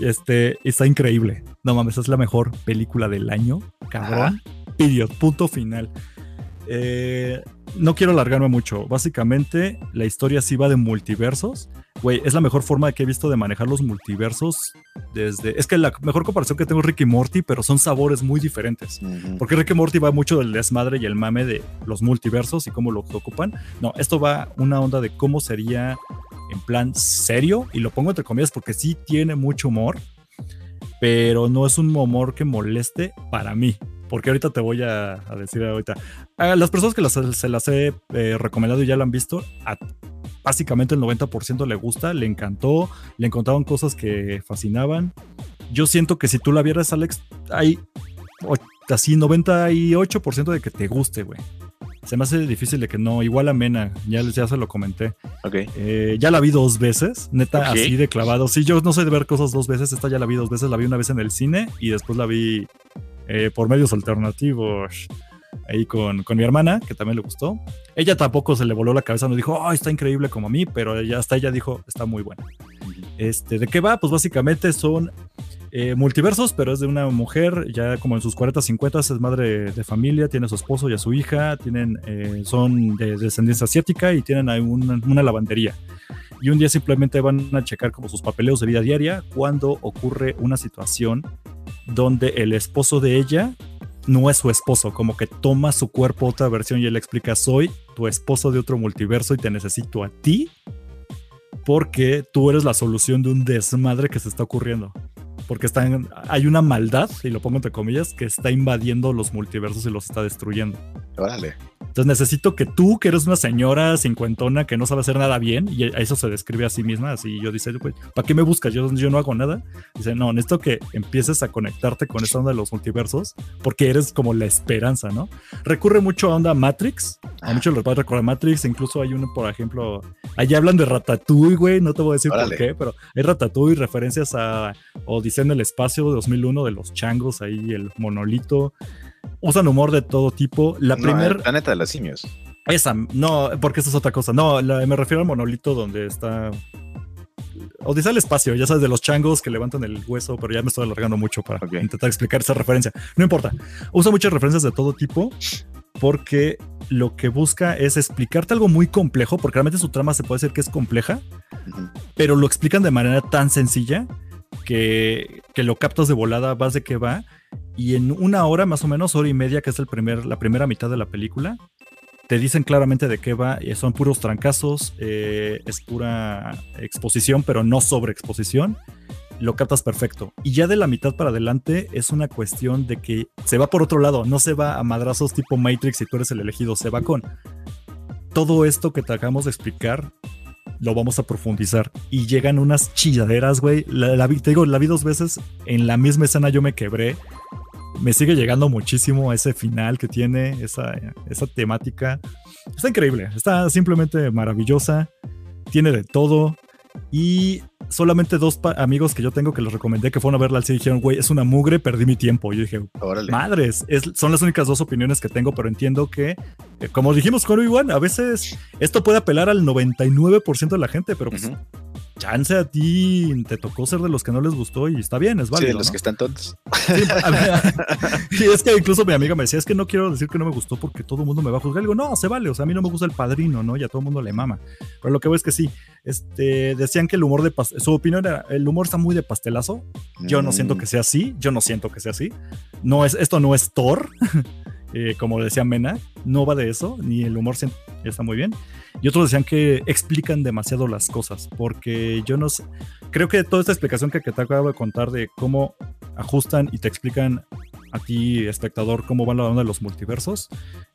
este, está increíble. No mames, es la mejor película del año. Cabrón. Period. Punto final. Eh, no quiero alargarme mucho. Básicamente, la historia sí va de multiversos. Güey, es la mejor forma que he visto de manejar los multiversos desde... Es que la mejor comparación que tengo es Ricky Morty, pero son sabores muy diferentes. Porque Ricky Morty va mucho del desmadre y el mame de los multiversos y cómo lo ocupan. No, esto va una onda de cómo sería en plan serio, y lo pongo entre comillas porque sí tiene mucho humor, pero no es un humor que moleste para mí. Porque ahorita te voy a, decir ahorita. A las personas que se las he eh, recomendado y ya la han visto, básicamente el 90% le gusta, le encantó, le encontraron cosas que fascinaban. Yo siento que si tú la vieras, Alex, hay así 98% de que te guste, güey se me hace difícil de que no. Igual a Mena, ya, ya se lo comenté. Ok. Eh, ya la vi dos veces, neta, así de clavado. Sí, yo no soy de ver cosas dos veces. Esta ya la vi dos veces. La vi una vez en el cine y después la vi eh, por medios alternativos ahí con, con, mi hermana, que también le gustó. Ella tampoco se le voló la cabeza, no dijo, oh, está increíble como a mí, pero ella, hasta ella dijo, está muy buena. Este, ¿De qué va? Pues básicamente son eh, multiversos, pero es de una mujer ya como en sus 40, 50, es madre de familia, tiene a su esposo y a su hija, tienen, eh, son de descendencia asiática y tienen una, una, lavandería. Y un día simplemente van a checar como sus papeleos de vida diaria cuando ocurre una situación donde el esposo de ella no es su esposo, como que toma su cuerpo otra versión y él explica, soy tu esposo de otro multiverso y te necesito a ti porque tú eres la solución de un desmadre que se está ocurriendo. Porque están, hay una maldad, y lo pongo entre comillas, que está invadiendo los multiversos y los está destruyendo. Órale. Entonces necesito que tú, que eres una señora cincuentona que no sabe hacer nada bien, y a eso se describe a sí misma, así yo dice, ¿para qué me buscas? Yo, yo no hago nada. Dice, no, necesito que empieces a conectarte con esta onda de los multiversos, porque eres como la esperanza, ¿no? Recurre mucho a onda Matrix, a muchos les va a recordar Matrix, incluso hay uno, por ejemplo, allí hablan de Ratatouille, güey, no te voy a decir por qué, pero hay Ratatouille, referencias a Odisea en el Espacio de 2001 de los changos, ahí el monolito usan humor de todo tipo. La primera. planeta de los simios. Esa, no, porque esa es otra cosa. No, me refiero al monolito donde está. Odisea el espacio, ya sabes, de los changos que levantan el hueso, pero ya me estoy alargando mucho para intentar explicar esa referencia. No importa. Usa muchas referencias de todo tipo porque lo que busca es explicarte algo muy complejo, porque realmente su trama se puede decir que es compleja, pero lo explican de manera tan sencilla que, que lo captas de volada, vas de qué va y en una hora, más o menos, hora y media, que es el primer, la primera mitad de la película, te dicen claramente de qué va. Eh, son puros trancazos, eh, es pura exposición, pero no sobreexposición. Lo captas perfecto. Y ya de la mitad para adelante es una cuestión de que se va por otro lado, no se va a madrazos tipo Matrix y tú eres el elegido, se va con todo esto que te acabamos de explicar. Lo vamos a profundizar y llegan unas chilladeras, güey. La, te digo, la vi dos veces. En la misma escena yo me quebré me sigue llegando muchísimo ese final que tiene, esa, esa temática. Está increíble, está simplemente maravillosa, tiene de todo. Y solamente dos amigos que yo tengo que les recomendé que fueron a verla al cine dijeron, güey, es una mugre, perdí mi tiempo. Y yo dije, madres, son las únicas dos opiniones que tengo, pero entiendo que, eh, como dijimos con Obi-Wan, a veces esto puede apelar al 99% de la gente, pero pues chance a ti te tocó ser de los que no les gustó y está bien, es válido. Sí, de los que están tontos. Sí, es que incluso mi amiga me decía, es que no quiero decir que no me gustó porque todo el mundo me va a juzgar. Y digo, no, se vale, o sea, a mí no me gusta el padrino, ¿no? Y a todo el mundo le mama. Pero lo que veo es que sí, este, decían que el humor de su opinión era, el humor está muy de pastelazo. Yo no siento mm. que sea así, yo no siento que sea así. No es, esto no es Thor. Eh, como decía Mena, no va de eso, ni el humor está muy bien. Y otros decían que explican demasiado las cosas, porque yo no sé, creo que toda esta explicación que, te acabo de contar de cómo ajustan y te explican a ti, espectador, cómo van la onda de los multiversos.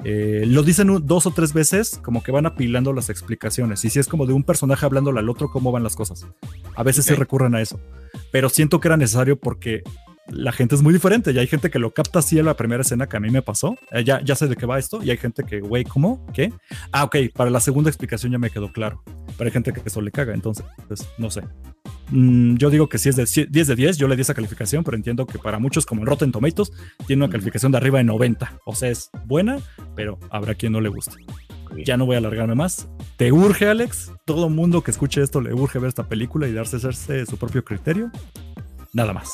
Eh, lo dicen dos o tres veces, como que van apilando las explicaciones. Y si es como de un personaje hablándole al otro, cómo van las cosas. A veces se recurren a eso. Pero siento que era necesario porque la gente es muy diferente. Y hay gente que lo capta así en la primera escena que a mí me pasó. Eh, ya, ya sé de qué va esto. Y hay gente que, güey, ¿cómo? ¿Qué? Ah, ok, para la segunda explicación ya me quedó claro. Pero hay gente que eso le caga. Entonces, pues, no sé. Mm, yo digo que si es de 10 de 10, yo le di esa calificación, pero entiendo que para muchos, como Rotten Tomatoes, tiene una calificación de arriba de 90. O sea, es buena, pero habrá quien no le guste. Ya no voy a alargarme más. ¿Te urge, Alex? Todo mundo que escuche esto le urge ver esta película y darse su propio criterio. Nada más.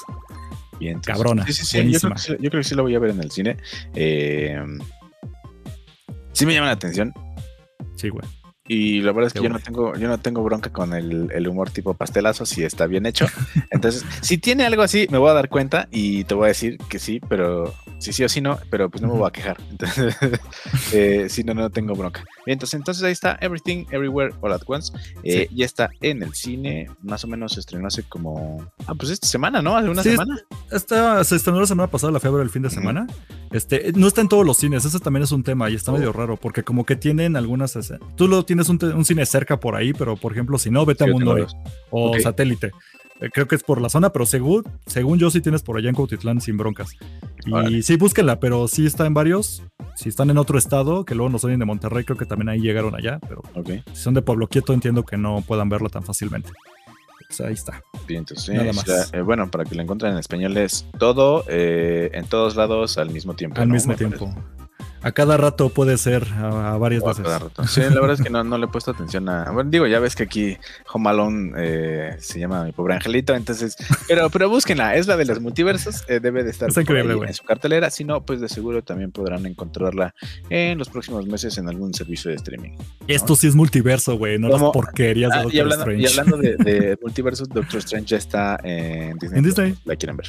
Bien, cabrona. Sí, sí, sí. Yo creo, que sí, lo voy a ver en el cine. Eh, sí me llama la atención. Sí, güey. Y la verdad es que yo no tengo, yo no tengo bronca con el, el, humor tipo pastelazo si está bien hecho. Entonces, si tiene algo así, me voy a dar cuenta y te voy a decir que sí, pero sí, sí o sí no, pero pues no me voy a quejar. Entonces, eh, si no, no tengo bronca. entonces, entonces ahí está Everything, Everywhere, All at Once. Eh, Ya está en el cine, más o menos se estrenó hace como, ah, pues esta semana, ¿no? Hace una semana. Esta, se estrenó la semana pasada, la fiebre del fin de semana. Este, no está en todos los cines, ese también es un tema y está medio oh. raro, porque como que tienen algunas, tú lo tienes un, un, cine cerca por ahí, pero por ejemplo, si no, vete a Mundo o satélite. Eh, creo que es por la zona, pero según, según yo sí tienes por allá en Cuautitlán sin broncas. Y sí, búsquenla, pero sí está en varios. Si están en otro estado, que luego no son de Monterrey, creo que también ahí llegaron allá, pero si son de Pueblo Quieto, entiendo que no puedan verlo tan fácilmente. Pues ahí está. Bien, entonces, Nada más. Eh, bueno, para que lo encuentren en español es todo, eh, en todos lados al mismo tiempo. Al mismo tiempo a cada rato puede ser a, varias veces. Sí, la verdad es que no, le he puesto atención a. Bueno, digo, ya ves que aquí Home Alone eh, se llama Mi Pobre Angelito, entonces. Pero, pero búsquenla, es la de los multiversos, eh, debe de estar en su cartelera. Si no, pues de seguro también podrán encontrarla en los próximos meses en algún servicio de streaming. Esto sí es multiverso, güey, no las porquerías de ah, Doctor y hablando, Strange. Y hablando de, multiversos, Doctor Strange ya está en Disney. ¿En Disney? La quieren ver.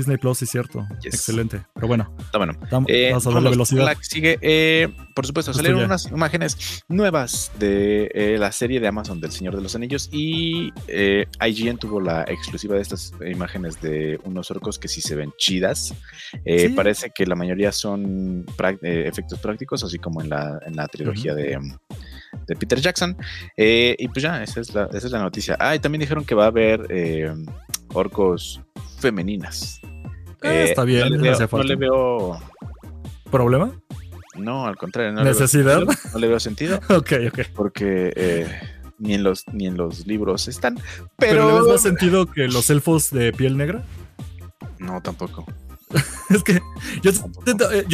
Disney Plus, sí, cierto. Excelente. Pero bueno, está bueno. vamos a darle velocidad. Sigue, por supuesto, salieron unas imágenes nuevas de la serie de Amazon del Señor de los Anillos y IGN tuvo la exclusiva de estas imágenes de unos orcos que sí se ven chidas. Parece que la mayoría son efectos prácticos, así como en la, en la trilogía de de Peter Jackson. Eh, y pues ya, esa es, la, esa es la noticia. Ah, y también dijeron que va a haber eh, orcos femeninas. Ah, eh, está bien, no le, veo, ¿Problema? No, al contrario. No ¿Necesidad? no, le veo sentido. ok, ok. Porque ni, en los, ni en los libros están. Pero... ¿Pero le ves más sentido que los elfos de piel negra? No, tampoco. es que yo,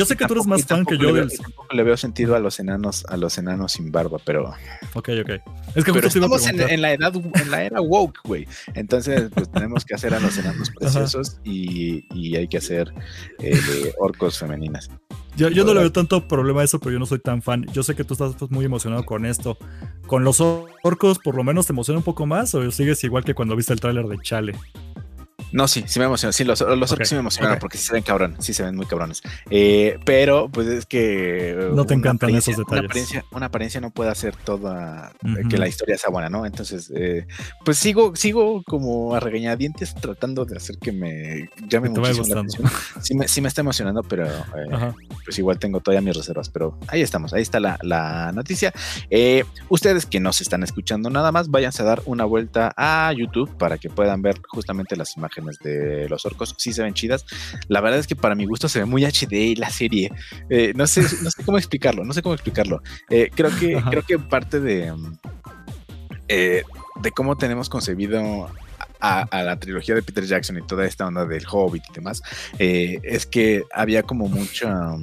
sé que tú eres más fan que yo del. le veo sentido a los enanos, a los enanos sin barba, pero. Ok, ok. Es que pero estamos en, la edad, en la era woke, güey. Entonces, pues tenemos que hacer a los enanos preciosos y, hay que hacer eh, orcos femeninas. Yo, yo no le veo tanto problema a eso, pero yo no soy tan fan. Yo sé que tú estás pues, muy emocionado con esto. ¿Con los orcos por lo menos te emociona un poco más o sigues igual que cuando viste el tráiler de Chale? No, sí, sí me emocionan. Sí, los, los sí me emocionan porque sí se ven cabrones, sí se ven muy cabrones. Eh, pero, pues es que. No te encantan esos detalles. Una apariencia, una apariencia, no puede hacer toda. Eh, que la historia sea buena, ¿no? Entonces, eh, pues sigo, sigo como a regañadientes tratando de hacer que me llame muchísimo la atención. Sí me, sí me está emocionando, pero pues igual tengo todavía mis reservas. Pero ahí estamos, ahí está la, la noticia. ustedes que no se están escuchando nada más, váyanse a dar una vuelta a YouTube para que puedan ver justamente las imágenes de los orcos, sí se ven chidas. La verdad es que para mi gusto se ve muy HD la serie. Eh, no, sé, no sé cómo explicarlo, no sé cómo explicarlo. Eh, creo, que, creo que parte de, eh, de cómo tenemos concebido a, la trilogía de Peter Jackson y toda esta onda del Hobbit y demás, es que había como mucha...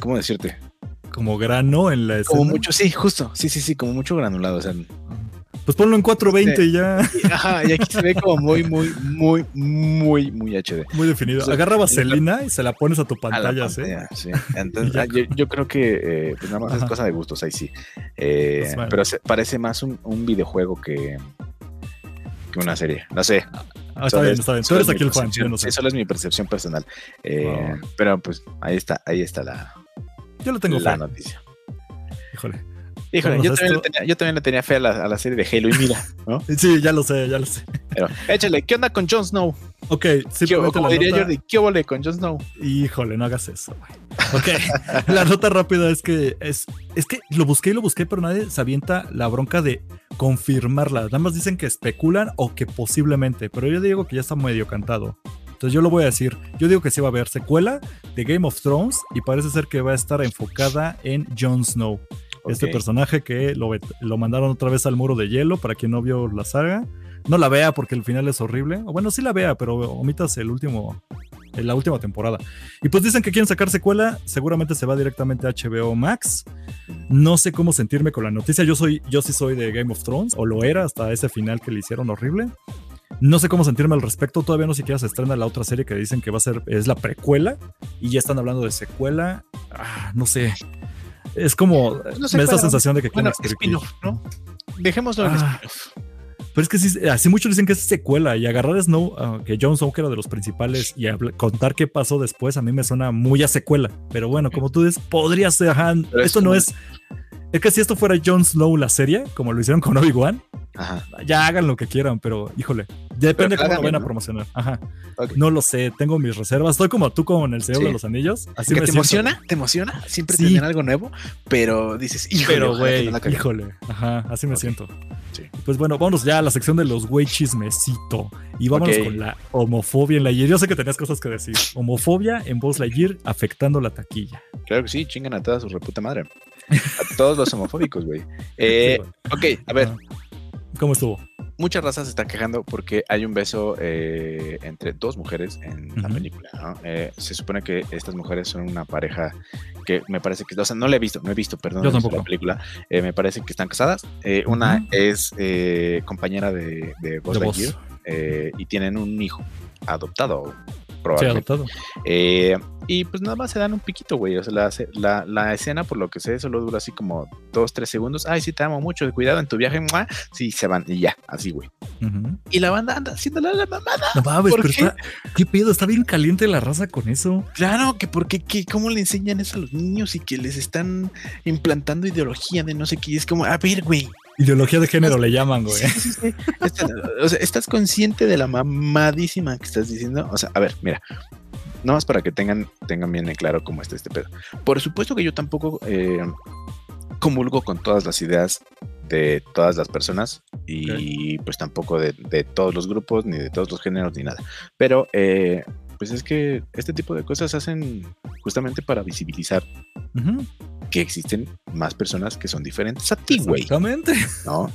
¿Cómo decirte? Como grano en la escena. Como mucho, sí, justo. Sí, sí, sí, como mucho granulado. O sea, pues ponlo en 420 y ya. Ajá, y aquí se ve como muy, muy, muy, muy, muy HD. Muy definido. Agarra vaselina y se la pones a tu pantalla, ¿sí? sí. Entonces, ah, yo, creo que eh, pues nada más es cosa de gustos, ahí sí. Eh, pues pero parece más un, un, videojuego que, que una serie. No sé. Ah, está bien, está bien. Tú eres aquí el fan, no sé. Eso es mi percepción personal. Eh, pero pues ahí está, ahí está la, yo lo tengo la noticia. Híjole. Híjole, yo también, le tenía, fe a la, serie de Halo y mira, ¿no? Sí, ya lo sé, ya lo sé. Pero échale, ¿qué onda con Jon Snow? Ok, sí, como diría Jordi, ¿qué vole con Jon Snow? Híjole, no hagas eso, güey. Ok, la nota rápida es que es, es que lo busqué y lo busqué, pero nadie se avienta la bronca de confirmarla. Nada más dicen que especulan o que posiblemente, pero yo digo que ya está medio cantado. Entonces yo lo voy a decir. Yo digo que sí va a haber secuela de Game of Thrones y parece ser que va a estar enfocada en Jon Snow. Este personaje que lo, lo, mandaron otra vez al muro de hielo para quien no vio la saga. No la vea porque el final es horrible. O bueno, sí la vea, pero omitas el último, la última temporada. Y pues dicen que quieren sacar secuela. Seguramente se va directamente a HBO Max. No sé cómo sentirme con la noticia. Yo soy, yo sí soy de Game of Thrones, o lo era hasta ese final que le hicieron horrible. No sé cómo sentirme al respecto. Todavía no siquiera se estrena la otra serie que dicen que va a ser, es la precuela. Y ya están hablando de secuela. Ah, no sé es como me da esa sensación de que bueno, spin-off, ¿no? Dejémoslo en ah, spin-off. Pero es que sí, así muchos dicen que es secuela y agarrar a Snow, ah, que Jon Snow que era de los principales y contar qué pasó después a mí me suena muy a secuela. Pero bueno, como tú dices, podría ser, esto no es es que si esto fuera Jon Snow la serie, como lo hicieron con Obi-Wan, ya hagan lo que quieran, pero híjole, depende cómo lo vayan a promocionar. Ajá. No lo sé, tengo mis reservas. Estoy como tú con el Señor de los Anillos. Así me te emociona, te emociona siempre sí. algo nuevo, pero dices, híjole, pero güey, híjole, ajá, así me siento. Pues bueno, vámonos ya a la sección de los güey chismecito y vámonos con la homofobia en la Lightyear. Yo sé que tenías cosas que decir. Homofobia en voz Lightyear afectando la taquilla. Claro que sí, chingan a toda su reputa madre. A todos los homofóbicos, güey. Eh, ok, a ver. ¿Cómo estuvo? Muchas razas se están quejando porque hay un beso eh, entre dos mujeres en la película. ¿no? Eh, se supone que estas mujeres son una pareja que me parece que, o sea, no la he visto, no he visto, perdón, la película. me parece que están casadas. una es compañera de, de Buzz Lightyear y tienen un hijo adoptado probablemente. Eh, y pues nada más se dan un piquito, güey. O sea, la, la, escena, por lo que sé, solo dura así como dos, tres segundos. Ay, sí, te amo mucho, cuidado en tu viaje. Sí, se van y ya, así, güey. Y la banda anda haciéndole la mamada. No mames, pero qué? ¿qué pedo? Está bien caliente la raza con eso. Claro, que porque, qué, ¿cómo le enseñan eso a los niños y que les están implantando ideología de no sé qué? Es como, a ver, güey, Ideología de género le llaman, güey. o sea, ¿estás consciente de la mamadísima que estás diciendo? O sea, a ver, mira, nada más para que tengan, tengan bien claro cómo está este pedo. Por supuesto que yo tampoco eh, comulgo con todas las ideas de todas las personas y pues tampoco de, todos los grupos, ni de todos los géneros, ni nada. Pero eh, pues es que este tipo de cosas hacen justamente para visibilizar que existen más personas que son diferentes a ti, güey. Exactamente. ¿No?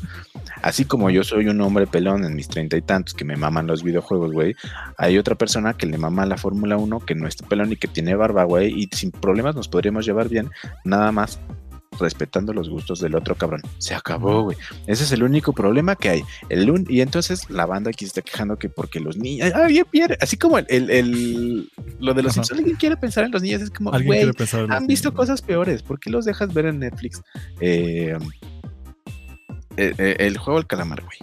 Así como yo soy un hombre pelón en mis treinta y tantos que me maman los videojuegos, güey, hay otra persona que le mama la Fórmula 1 que no está pelón y que tiene barba, güey, y sin problemas nos podríamos llevar bien, nada más respetando los gustos del otro cabrón. Se acabó, güey. Ese es el único problema que hay. El y entonces la banda aquí se está quejando que porque los niños, así como el, lo de los Simpsons, alguien quiere pensar en los niños, es como, güey, han visto cosas peores, ¿por qué los dejas ver en Netflix? Eh, eh, eh, el juego del calamar, güey.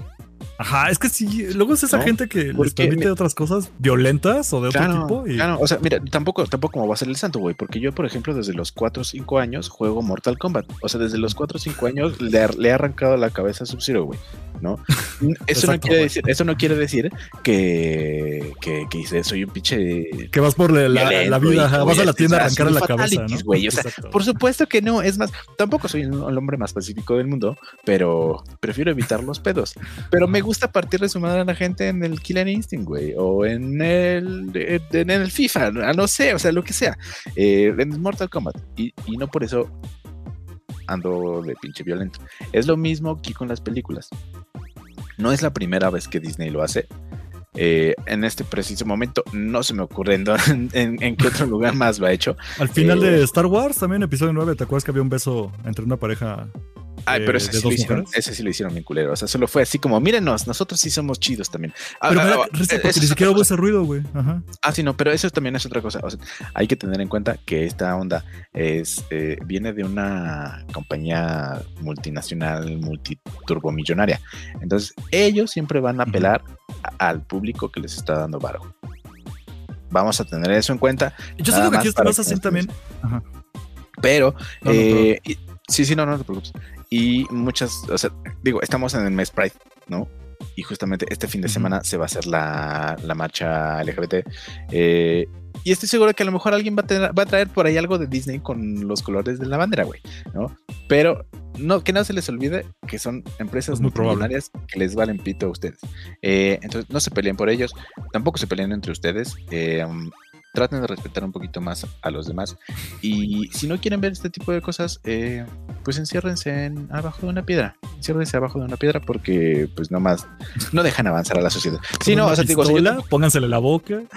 Ajá, es que sí, luego es esa gente que les permite otras cosas violentas o de otro tipo. Claro, o sea, mira, tampoco, tampoco como va a ser el santo, güey, porque yo, por ejemplo, desde los 4 o 5 años juego Mortal Kombat. O sea, desde los 4 o 5 años le, he arrancado la cabeza a Sub-Zero, güey. ¿No? Eso no quiere decir, eso no quiere decir que, que, que soy un pinche. Que vas por la, la, vida, vas a la tienda a arrancar la cabeza. ¿no? O sea, por supuesto que no, es más, tampoco soy el hombre más pacífico del mundo, pero prefiero evitar los pedos. Pero me gusta partir de su madre a la gente en el Killer Instinct, güey, o en el, en el FIFA, no sé, o sea, lo que sea, eh, en Mortal Kombat. Y, y no por eso ando de pinche violento. Es lo mismo aquí con las películas. No es la primera vez que Disney lo hace. Eh, en este preciso momento no se me ocurre en, en, qué otro lugar más ha hecho. Al final de eh, Star Wars, también episodio 9, ¿te acuerdas que había un beso entre una pareja Ay, pero ese, sí lo hicieron, ese sí lo hicieron bien culero. O sea, solo fue así como, mírenos, nosotros sí somos chidos también. Ah, pero ah, ah, ni siquiera hubo ese ruido, güey. Ah, sí, no, pero eso también es otra cosa. O sea, hay que tener en cuenta que esta onda es eh, viene de una compañía multinacional, multiturbomillonaria. Entonces, ellos siempre van a apelar al público que les está dando varo. Vamos a tener eso en cuenta. Yo sé que aquí estás haciendo también. Ajá. Pero, eh, sí, sí, no, no te preocupes. Y muchas, o sea, digo, estamos en el mes Pride, ¿no? Y justamente este fin de semana se va a hacer la, la marcha LGBT. Eh, y estoy seguro que a lo mejor alguien va a, tener, va a traer por ahí algo de Disney con los colores de la bandera, güey, ¿no? Pero no, que no se les olvide que son empresas multimillonarias que les valen pito a ustedes. Eh, entonces, no se peleen por ellos, tampoco se peleen entre ustedes. Eh, traten de respetar un poquito más a los demás. Y si no quieren ver este tipo de cosas, eh, pues enciérrense en, abajo de una piedra. Enciérrense abajo de una piedra porque, pues nomás, no dejan avanzar a la sociedad. Si no, o sea, digo, póngansele la boca.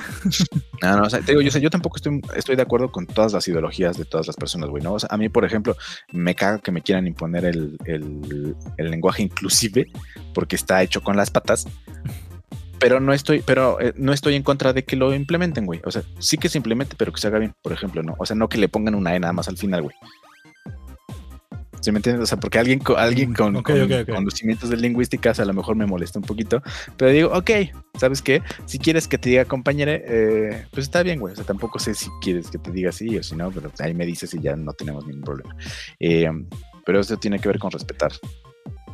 No, no, o sea, digo, yo, yo tampoco estoy, estoy de acuerdo con todas las ideologías de todas las personas, güey, ¿no? O sea, a mí, por ejemplo, me caga que me quieran imponer el, el, el lenguaje inclusive porque está hecho con las patas pero no estoy, pero eh, no estoy en contra de que lo implementen, güey. O sea, sí que se implemente, pero que se haga bien, por ejemplo, ¿no? O sea, no que le pongan una E nada más al final, güey. ¿Se me entiende? O sea, porque alguien, alguien con, conocimientos de lingüística a lo mejor me molesta un poquito, pero digo, ok, ¿sabes qué? Si quieres que te diga compañere, eh, pues está bien, güey. O sea, tampoco sé si quieres que te diga sí o si no, pero ahí me dices y ya no tenemos ningún problema. Eh, pero eso tiene que ver con respetar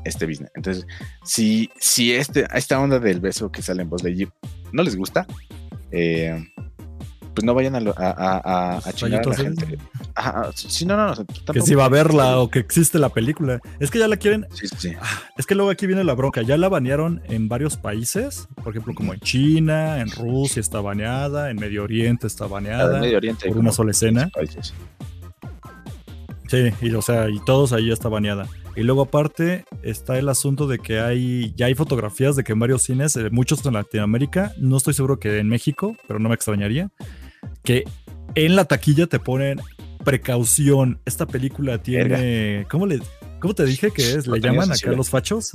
este business. Entonces, si, si este, esta onda del beso que sale en voz de no les gusta, eh, pues no vayan a, a, a, chingar a la gente. si no, no, no. Que si va a verla o que existe la película. Es que ya la quieren. Sí, sí. Ah, es que luego aquí viene la bronca. Ya la banearon en varios países. Por ejemplo, como en China, en Rusia está baneada, en Medio Oriente está baneada. En Medio Oriente. Por una sola escena. Sí, y o sea, y todos ahí está baneada. Y luego aparte está el asunto de que hay ya hay fotografías de que en varios cines, eh, muchos en Latinoamérica, no estoy seguro que en México, pero no me extrañaría, que en la taquilla te ponen precaución. Esta película tiene, ¿cómo le, cómo te dije que es? Le llaman acá los fachos,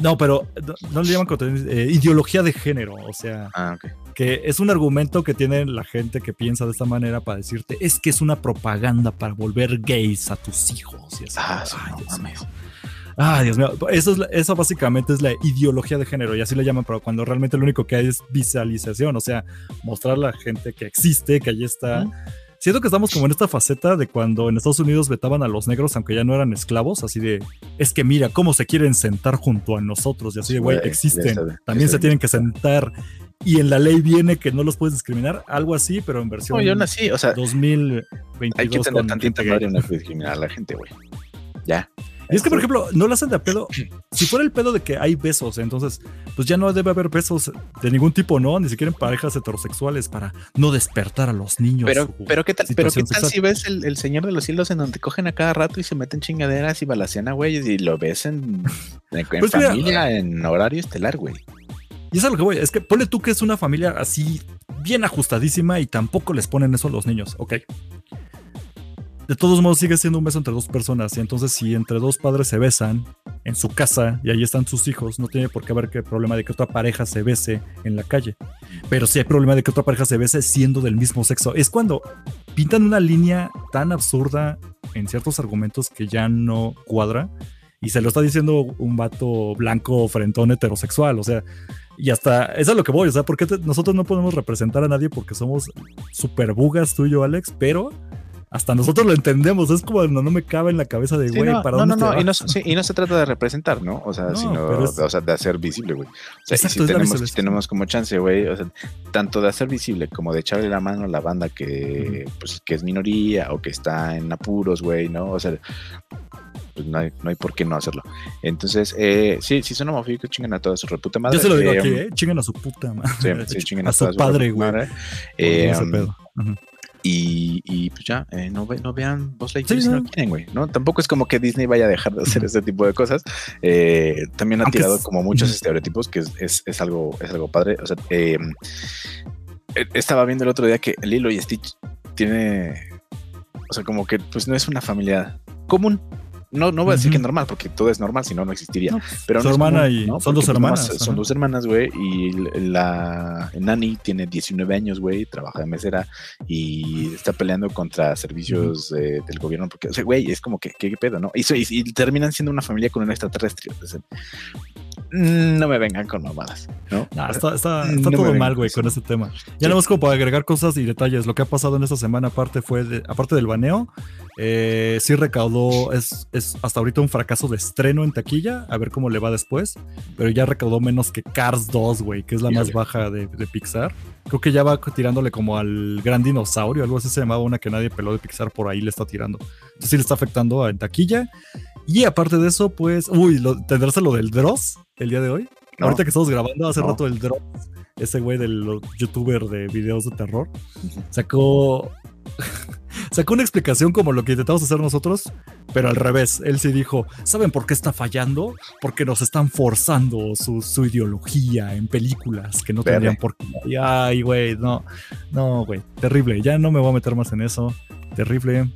No, pero no, le llaman eh, ideología de género, o sea, ah, que es un argumento que tiene la gente que piensa de esta manera para decirte, es que es una propaganda para volver gays a tus hijos. Y ah, no mames. Ah, Dios mío. Eso, es, eso básicamente es la ideología de género y así le llaman, pero cuando realmente lo único que hay es visualización, o sea, mostrar a la gente que existe, que allí está. Siento que estamos como en esta faceta de cuando en Estados Unidos vetaban a los negros, aunque ya no eran esclavos, así de, es que mira cómo se quieren sentar junto a nosotros, y así de, güey, existen, también se tienen que sentar. Y en la ley viene que no los puedes discriminar, algo así, pero en versión no, yo nací, o sea, 2022. Hay que tener tantita madre no discriminar a la gente, güey. Ya. Y es que, por ejemplo, no lo hacen de pedo. Si fuera el pedo de que hay besos, entonces, pues ya no debe haber besos de ningún tipo, ¿no? Ni siquiera en parejas heterosexuales para no despertar a los niños. Pero, pero ¿qué tal, pero ¿qué tal si ves el, Señor de los Cielos en donde cogen a cada rato y se meten chingaderas y balacean a güeyes y lo ves en, pues familia, en horario estelar, güey? Y eso es lo que voy. Es que ponle tú que es una familia así bien ajustadísima y tampoco les ponen eso a los niños. Ok de todos modos sigue siendo un beso entre dos personas. Y entonces, si entre dos padres se besan en su casa y ahí están sus hijos, no tiene por qué haber que problema de que otra pareja se bese en la calle. Pero sí hay problema de que otra pareja se bese siendo del mismo sexo. Es cuando pintan una línea tan absurda en ciertos argumentos que ya no cuadra. Y se lo está diciendo un vato blanco frentón heterosexual. O sea, y hasta eso es lo que voy. O sea, porque nosotros no podemos representar a nadie porque somos super bugas tú y yo, Alex, pero hasta nosotros lo entendemos. Es como no, no me cabe en la cabeza de, güey, no, para no, no, no, y no, y no se trata de representar, ¿no? O sea, sino o sea, de hacer visible, güey. O sea, si tenemos, tenemos como chance, güey, o sea, tanto de hacer visible como de echarle la mano a la banda que, pues, que es minoría o que está en apuros, güey, ¿no? O sea, pues no hay, no hay por qué no hacerlo. Entonces, eh, sí, si son homofóbicos, chingan a toda su reputa madre. Yo se lo digo aquí, ¿eh? Chingan a su puta madre. Sí, sí a, a, su padre, güey. Eh, y, pues ya, eh, no, no vean Boss Lightyear si no quieren, güey, ¿no? Tampoco es como que Disney vaya a dejar de hacer este tipo de cosas. Eh, también ha tirado como muchos estereotipos, que es, es, algo, es algo padre. O sea, em, e, estaba viendo el otro día que Lilo y Stitch tiene, o sea, como que pues no es una familia común, no, no voy a decir que normal, porque todo es normal, si no, no existiría. Pues, pero su hermana y son dos hermanas. son dos hermanas, güey, y la Nani tiene 19 años, güey, trabaja de mesera y está peleando contra servicios del gobierno, porque, o sea, güey, es como que, ¿qué, pedo, no? Y, y, terminan siendo una familia con un extraterrestre. No me vengan con mamadas, ¿no? está, está, todo mal, güey, con ese tema. Ya no más como para agregar cosas y detalles. Lo que ha pasado en esta semana, aparte fue, de, aparte del baneo, eh, sí recaudó, es, es hasta ahorita un fracaso de estreno en taquilla, a ver cómo le va después, pero ya recaudó menos que Cars 2, güey, que es la más baja de, Pixar. Creo que ya va tirándole como al gran dinosaurio, algo así se llamaba una que nadie peló de Pixar, por ahí le está tirando. Entonces sí le está afectando en taquilla. Y aparte de eso, pues, uy, lo, tendrás lo del Dross el día de hoy. Ahorita que estamos grabando hace rato el Dross, ese güey del youtuber de videos de terror, sacó sacó una explicación como lo que intentamos hacer nosotros, pero al revés. Él sí dijo, ¿saben por qué está fallando? Porque nos están forzando su, ideología en películas que no tendrían por qué. Ay, güey, no, no, güey, terrible. Ya no me voy a meter más en eso. Terrible.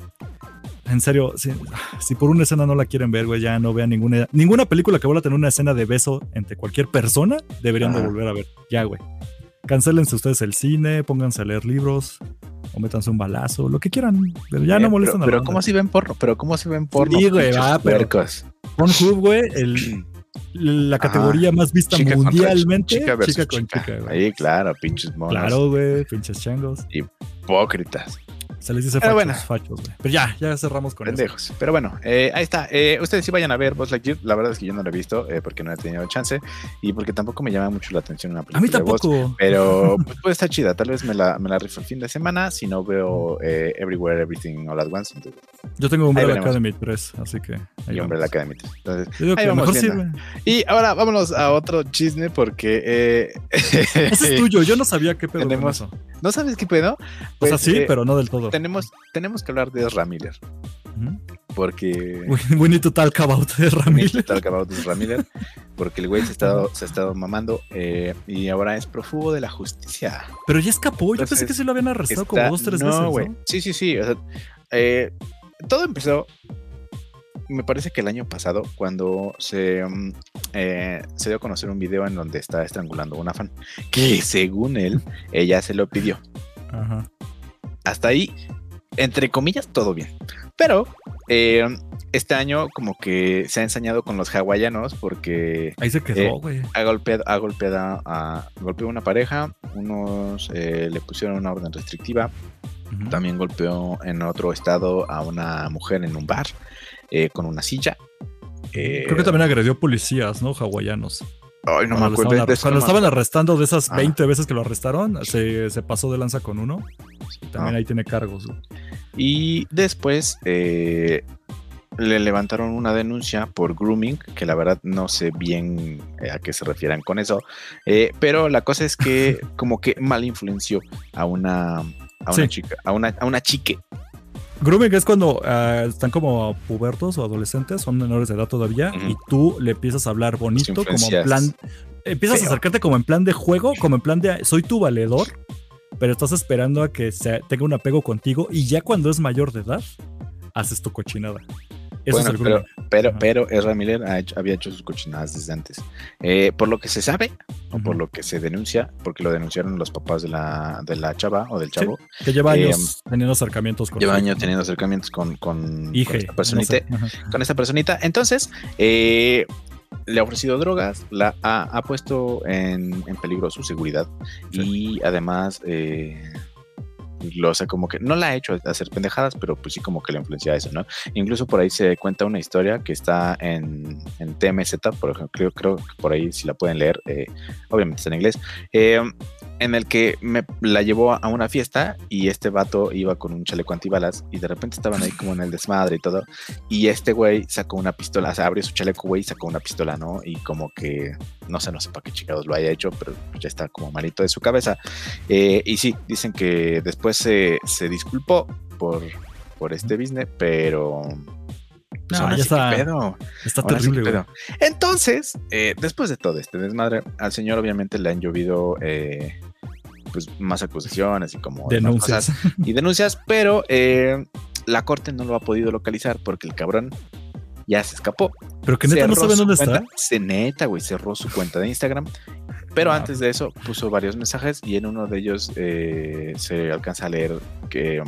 En serio, si, por una escena no la quieren ver, güey, ya no vean ninguna, ninguna película que vuelva a tener una escena de beso entre cualquier persona, deberían de volver a ver. Ya, güey. Cancelense ustedes el cine, pónganse a leer libros, o métanse un balazo, lo que quieran, pero ya no molestan pero, a Pero ¿cómo si ven porno? Pero ¿cómo si ven porno? Sí, güey, va, pero Pornhub, güey, el, la categoría más vista mundialmente. chica, chica, con chica, güey. Ahí, claro, pinches monos. Claro, güey, pinches changos. Hipócritas. Se les dice fachos, fachos, güey. Pero ya, ya cerramos con Pendejos. Pero bueno, eh, ahí está. Eh, ustedes sí vayan a ver Boss Lightyear. La verdad es que yo no lo he visto eh, porque no he tenido chance y porque tampoco me llama mucho la atención una película. A mí tampoco. pero pues, puede estar chida. Tal vez me la, me la rifo el fin de semana si no veo Everywhere, Everything All at Once. yo tengo Umbrella Academy 3, así que. Y Umbrella Academy 3. Entonces, ahí vamos y ahora vámonos a otro chisme porque. Ese es tuyo. Yo no sabía qué pedo. Tenemos, ¿No sabes qué pedo? Pues, o sea, sí, pero no del todo. Tenemos, tenemos que hablar de Ezra Miller. Porque. We, need to talk about Ezra Miller. talk about Miller. Porque el güey se ha estado, se ha estado mamando eh, y ahora es prófugo de la justicia. Pero ya escapó. Yo pensé que se lo habían arrestado como dos, tres veces. Güey. Sí, sí, sí. Eh, todo empezó. Me parece que el año pasado, cuando se. Mm, eh, se dio a conocer un video en donde está estrangulando a una fan, que según él, ella se lo pidió. Hasta ahí, entre comillas, todo bien. Pero eh, este año como que se ha ensañado con los hawaianos porque... Ahí se quedó, eh, güey. ha golpeado, ha golpeado a, golpeó una pareja, unos le pusieron una orden restrictiva, también golpeó en otro estado a una mujer en un bar con una silla Creo que también agredió policías, ¿no? Hawaianos. Ay, no me acuerdo. cuando estaban arrestando de esas 20 ah. veces que lo arrestaron, se, pasó de lanza con uno. también ah. ahí tiene cargos. Y después eh, le levantaron una denuncia por grooming, que la verdad no sé bien eh, a qué se refieran con eso. Eh, pero la cosa es que como que mal influenció a una, a una chica, a una, a una chique Grooming es cuando ah, están como pubertos o adolescentes, son menores de edad todavía, y tú le empiezas a hablar bonito, como en plan. Empiezas a acercarte como en plan de juego, como en plan de soy tu valedor, pero estás esperando a que se tenga un apego contigo, y ya cuando es mayor de edad, haces tu cochinada pero, pero, pero, Ezra Miller había hecho sus cochinadas desde antes. Eh, por lo que se sabe, o por lo que se denuncia, porque lo denunciaron los papás de la, de la chava o del chavo. que lleva eh, años teniendo acercamientos con Lleva años teniendo acercamientos con, con, esta personita. con esta personita. Entonces, eh, le ha ofrecido drogas, la ha, puesto en, peligro su seguridad y además lo sé como que no la ha hecho hacer pendejadas, pero pues sí como que le influencia eso, ¿no? Incluso por ahí se cuenta una historia que está en, en TMZ, por ejemplo, creo, creo que por ahí si la pueden leer, eh, obviamente está en inglés, eh, en el que me la llevó a una fiesta y este vato iba con un chaleco antibalas y de repente estaban ahí como en el desmadre y todo y este güey sacó una pistola, o abrió su chaleco güey y sacó una pistola, ¿no? Y como que no sé, no sé para qué chingados lo haya hecho, pero ya está como malito de su cabeza. Eh, y sí, dicen que después se, se disculpó por, por este business, pero pues no, ya está, está terrible. Entonces, eh, después de todo este desmadre, al señor obviamente le han llovido eh, pues más acusaciones y como denuncias y denuncias, pero eh, la corte no lo ha podido localizar porque el cabrón ya se escapó. Pero que neta no sabe dónde está. Se neta, güey, cerró su cuenta de Instagram. Pero antes de eso puso varios mensajes y en uno de ellos se alcanza a leer que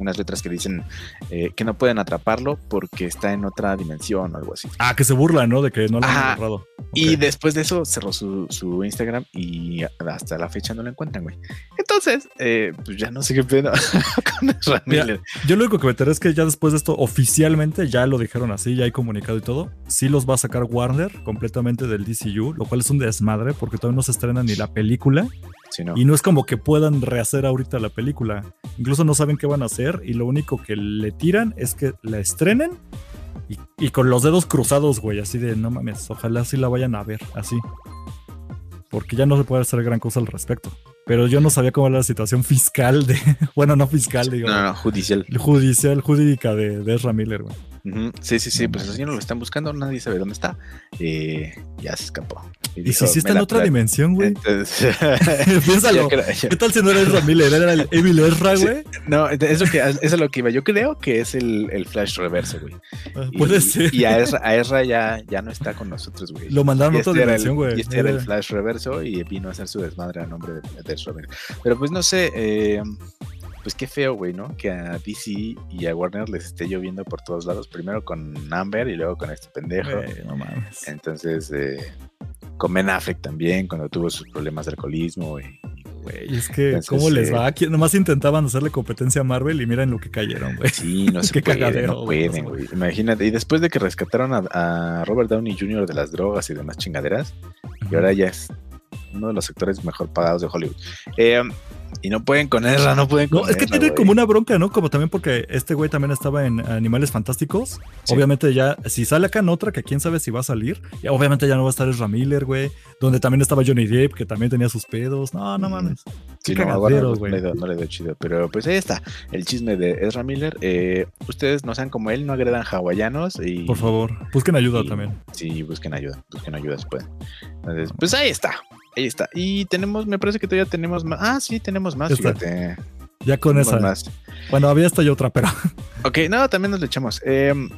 unas letras que dicen eh, que no pueden atraparlo porque está en otra dimensión o algo así. Ah, que se burla, ¿no? De que no lo han agarrado. Y después de eso cerró su, su, Instagram y hasta la fecha no lo encuentran, güey. Entonces, eh, pues ya no sé qué pedo con Mira, Yo lo único que me enteré es que ya después de esto, oficialmente ya lo dijeron así, ya hay comunicado y todo. Sí los va a sacar Warner completamente del DCU, lo cual es un desmadre porque todavía no se estrena ni la película. Y no es como que puedan rehacer ahorita la película. Incluso no saben qué van a hacer y lo único que le tiran es que la estrenen y, con los dedos cruzados, güey, así de no mames, ojalá sí la vayan a ver, así. Porque ya no se puede hacer gran cosa al respecto. Pero yo no sabía cómo era la situación fiscal de. Bueno, no fiscal, digo. No, no, judicial. Judicial, jurídica de, de Ezra Miller, güey. Sí, sí, sí, pues el señor lo están buscando, nadie sabe dónde está. Eh, ya se escapó. Y, si sí está en otra dimensión, güey. Piénsalo. ¿Qué tal si no era Ezra Miller? Era el Evil Ezra, güey. No, eso, que, eso es lo que iba. Yo creo que es el, el Flash reverso, güey. Ah, puede ser. Y a Ezra, a Ezra, ya, ya no está con nosotros, güey. Lo mandaron a otra este dimensión, güey. Y este era el Flash reverso y vino a hacer su desmadre a nombre de, de Ezra Miller. Pero pues no sé, eh, pues qué feo, güey, ¿no? Que a DC y a Warner les esté lloviendo por todos lados. Primero con Amber y luego con este pendejo. no mames. Entonces, eh, con Ben Affleck también, cuando tuvo sus problemas de alcoholismo. Y, güey, es que, ¿cómo les va? Aquí, nomás intentaban hacerle competencia a Marvel y miren lo que cayeron, güey. Sí, no se puede, no pueden, güey. Imagínate, y después de que rescataron a, Robert Downey Jr. de las drogas y demás chingaderas, y ahora ya es uno de los sectores mejor pagados de Hollywood. Eh, y no pueden con Ezra, no pueden con No, es que tiene como una bronca, ¿no? Como también porque este güey también estaba en Animales Fantásticos. Obviamente ya, si sale acá en otra, que quién sabe si va a salir, obviamente ya no va a estar Ezra Miller, güey. Donde también estaba Johnny Depp, que también tenía sus pedos. No, no mames. Sí, no, no, le doy chido. Pero pues ahí está, el chisme de Ezra Miller. Eh, ustedes no sean como él, no agredan hawaianos. Y, Por favor, busquen ayuda también. Sí, busquen ayuda, busquen ayuda si pueden. Entonces, pues ahí está. Ahí está. Y tenemos, me parece que todavía tenemos más. Ah, sí, tenemos más, fíjate. Ya con esa. Más. Bueno, había esta y otra, pero. Ok, no, también nos le echamos. Em,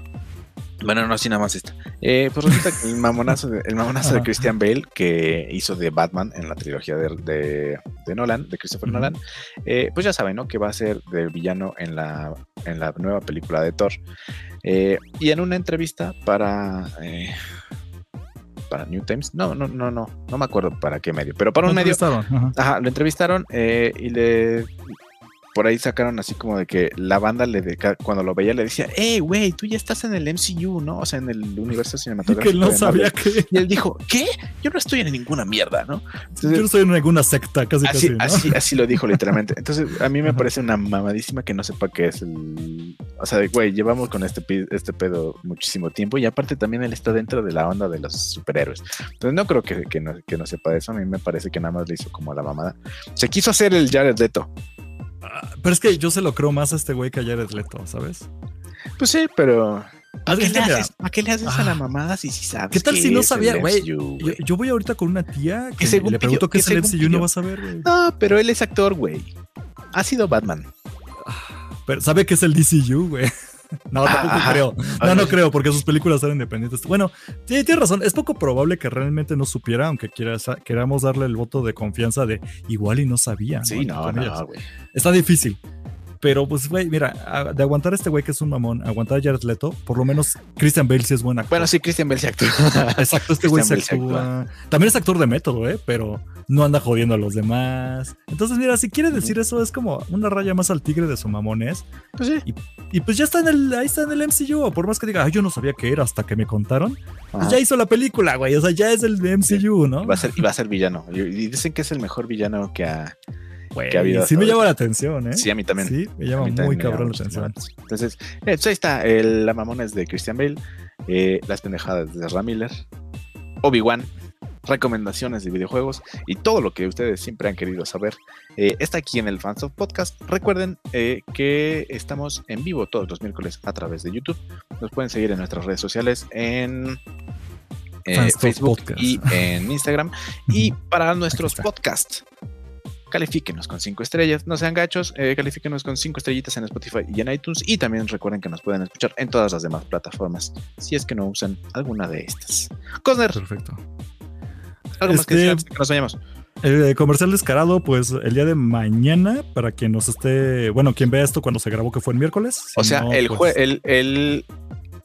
Bueno, no, así nada más esta. Eh, pues resulta que el mamonazo, de, el mamonazo de Christian Bale, que hizo de Batman en la trilogía de, de, Nolan, de Christopher Nolan, eh, pues ya saben, ¿no? Que va a ser del villano en la, en la nueva película de Thor. Eh, y en una entrevista para. Para New Times, no, no, no, no, no me acuerdo para qué medio, pero para un medio. Ajá. lo entrevistaron y le por ahí sacaron así como de que la banda le de, cuando lo veía le decía, hey, güey, tú ya estás en el MCU, ¿no? O sea, en el universo cinematográfico. Que él no sabía que. Y él dijo, ¿qué? Yo no estoy en ninguna mierda, ¿no? Yo no estoy en ninguna secta, casi así, casi. Así, así lo dijo literalmente. Entonces, a mí me parece una mamadísima que no sepa qué es el. O sea, güey, llevamos con este, este pedo muchísimo tiempo y aparte también él está dentro de la onda de los superhéroes. Entonces, no creo que, que, no, que no sepa eso. A mí me parece que nada más le hizo como la mamada. Se quiso hacer el Jared Leto. Pero es que yo se lo creo más a este güey que a Jared Leto, ¿sabes? Pues sí, pero. ¿A qué, le haces, ¿A qué le haces a la ah. mamada si, si sabes? ¿Qué tal si no sabía, güey? Yo, voy ahorita con una tía que, le pregunto qué es el MCU no vas a ver, güey. No, pero él es actor, güey. Ha sido Batman. Pero sabe que es el DCU, güey. No, tampoco creo. No, no creo, porque sus películas eran independientes. Bueno, sí, tienes razón. Es poco probable que realmente no supiera, aunque quieras, queramos darle el voto de confianza de igual y no sabía. Sí, no, no, güey. Está difícil. Pero pues, güey, mira, de aguantar a este güey que es un mamón, aguantar a Jared Leto, por lo menos Christian Bale sí es buen actor. Bueno, sí, Christian Bale sí actúa. Exacto, este güey se actúa. También es actor de método, ¿eh? Pero no anda jodiendo a los demás. Entonces, mira, si quiere decir eso, es como una raya más al tigre de su mamones. Pues sí. Y, pues ya está en el, ahí está en el MCU. Por más que diga, Ay, yo no sabía que era hasta que me contaron. Pues ya hizo la película, güey. O sea, ya es el MCU, ¿no? Y va a ser, y va a ser villano. Y dicen que es el mejor villano que ha sí me llama la atención, ¿eh? Sí, a mí también. Sí, me llama muy cabrón la atención. Entonces, eh, pues ahí está, el, la mamones de Christian Bale, eh, las pendejadas de Ramiller, Obi-Wan, recomendaciones de videojuegos y todo lo que ustedes siempre han querido saber eh, está aquí en el Fans of Podcast. Recuerden que estamos en vivo todos los miércoles a través de YouTube. Nos pueden seguir en nuestras redes sociales en Facebook y en Instagram. y para nuestros podcasts califíquenos con cinco estrellas, no sean gachos, eh, califíquenos con cinco estrellitas en Spotify y en iTunes y también recuerden que nos pueden escuchar en todas las demás plataformas si es que no usan alguna de estas. Cosner. Perfecto. Algo más que decir que nos vayamos. El comercial descarado, pues el día de mañana, para quien nos esté, bueno, quien vea esto cuando se grabó que fue el miércoles. o sea, el, pues, el, el,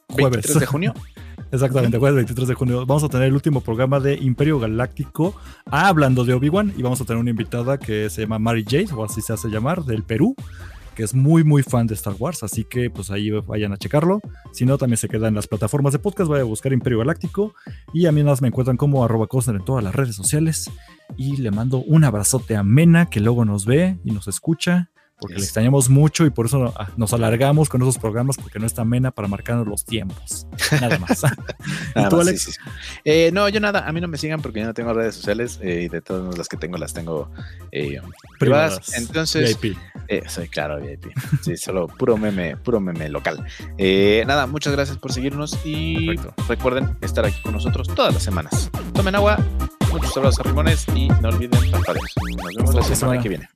jueves de junio. Exactamente, jueves 23 de junio. Vamos a tener el último programa de Imperio Galáctico hablando de Obi-Wan y vamos a tener una invitada que se llama Mary Jade, o así se hace llamar, del Perú, que es muy, muy fan de Star Wars. Así que pues ahí vayan a checarlo. Si no, también se queda en las plataformas de podcast. Vaya a buscar Imperio Galáctico y a mí más me encuentran como arroba en todas las redes sociales. Y le mando un abrazote a Mena que luego nos ve y nos escucha porque le extrañamos mucho y por eso ah, nos alargamos con esos programas porque no está mena para marcarnos los tiempos. Nada más. ¿Y tú, Alex? Eh, no, yo nada, a mí no me sigan porque yo no tengo redes sociales eh, y de todas las que tengo las tengo eh, privadas. Entonces, VIP. soy claro, VIP. Sí, solo puro meme, puro meme local. nada, muchas gracias por seguirnos y recuerden estar aquí con nosotros todas las semanas. Tomen agua, muchos abrazos a Rimones y no olviden parpadeos. Nos vemos la semana que viene.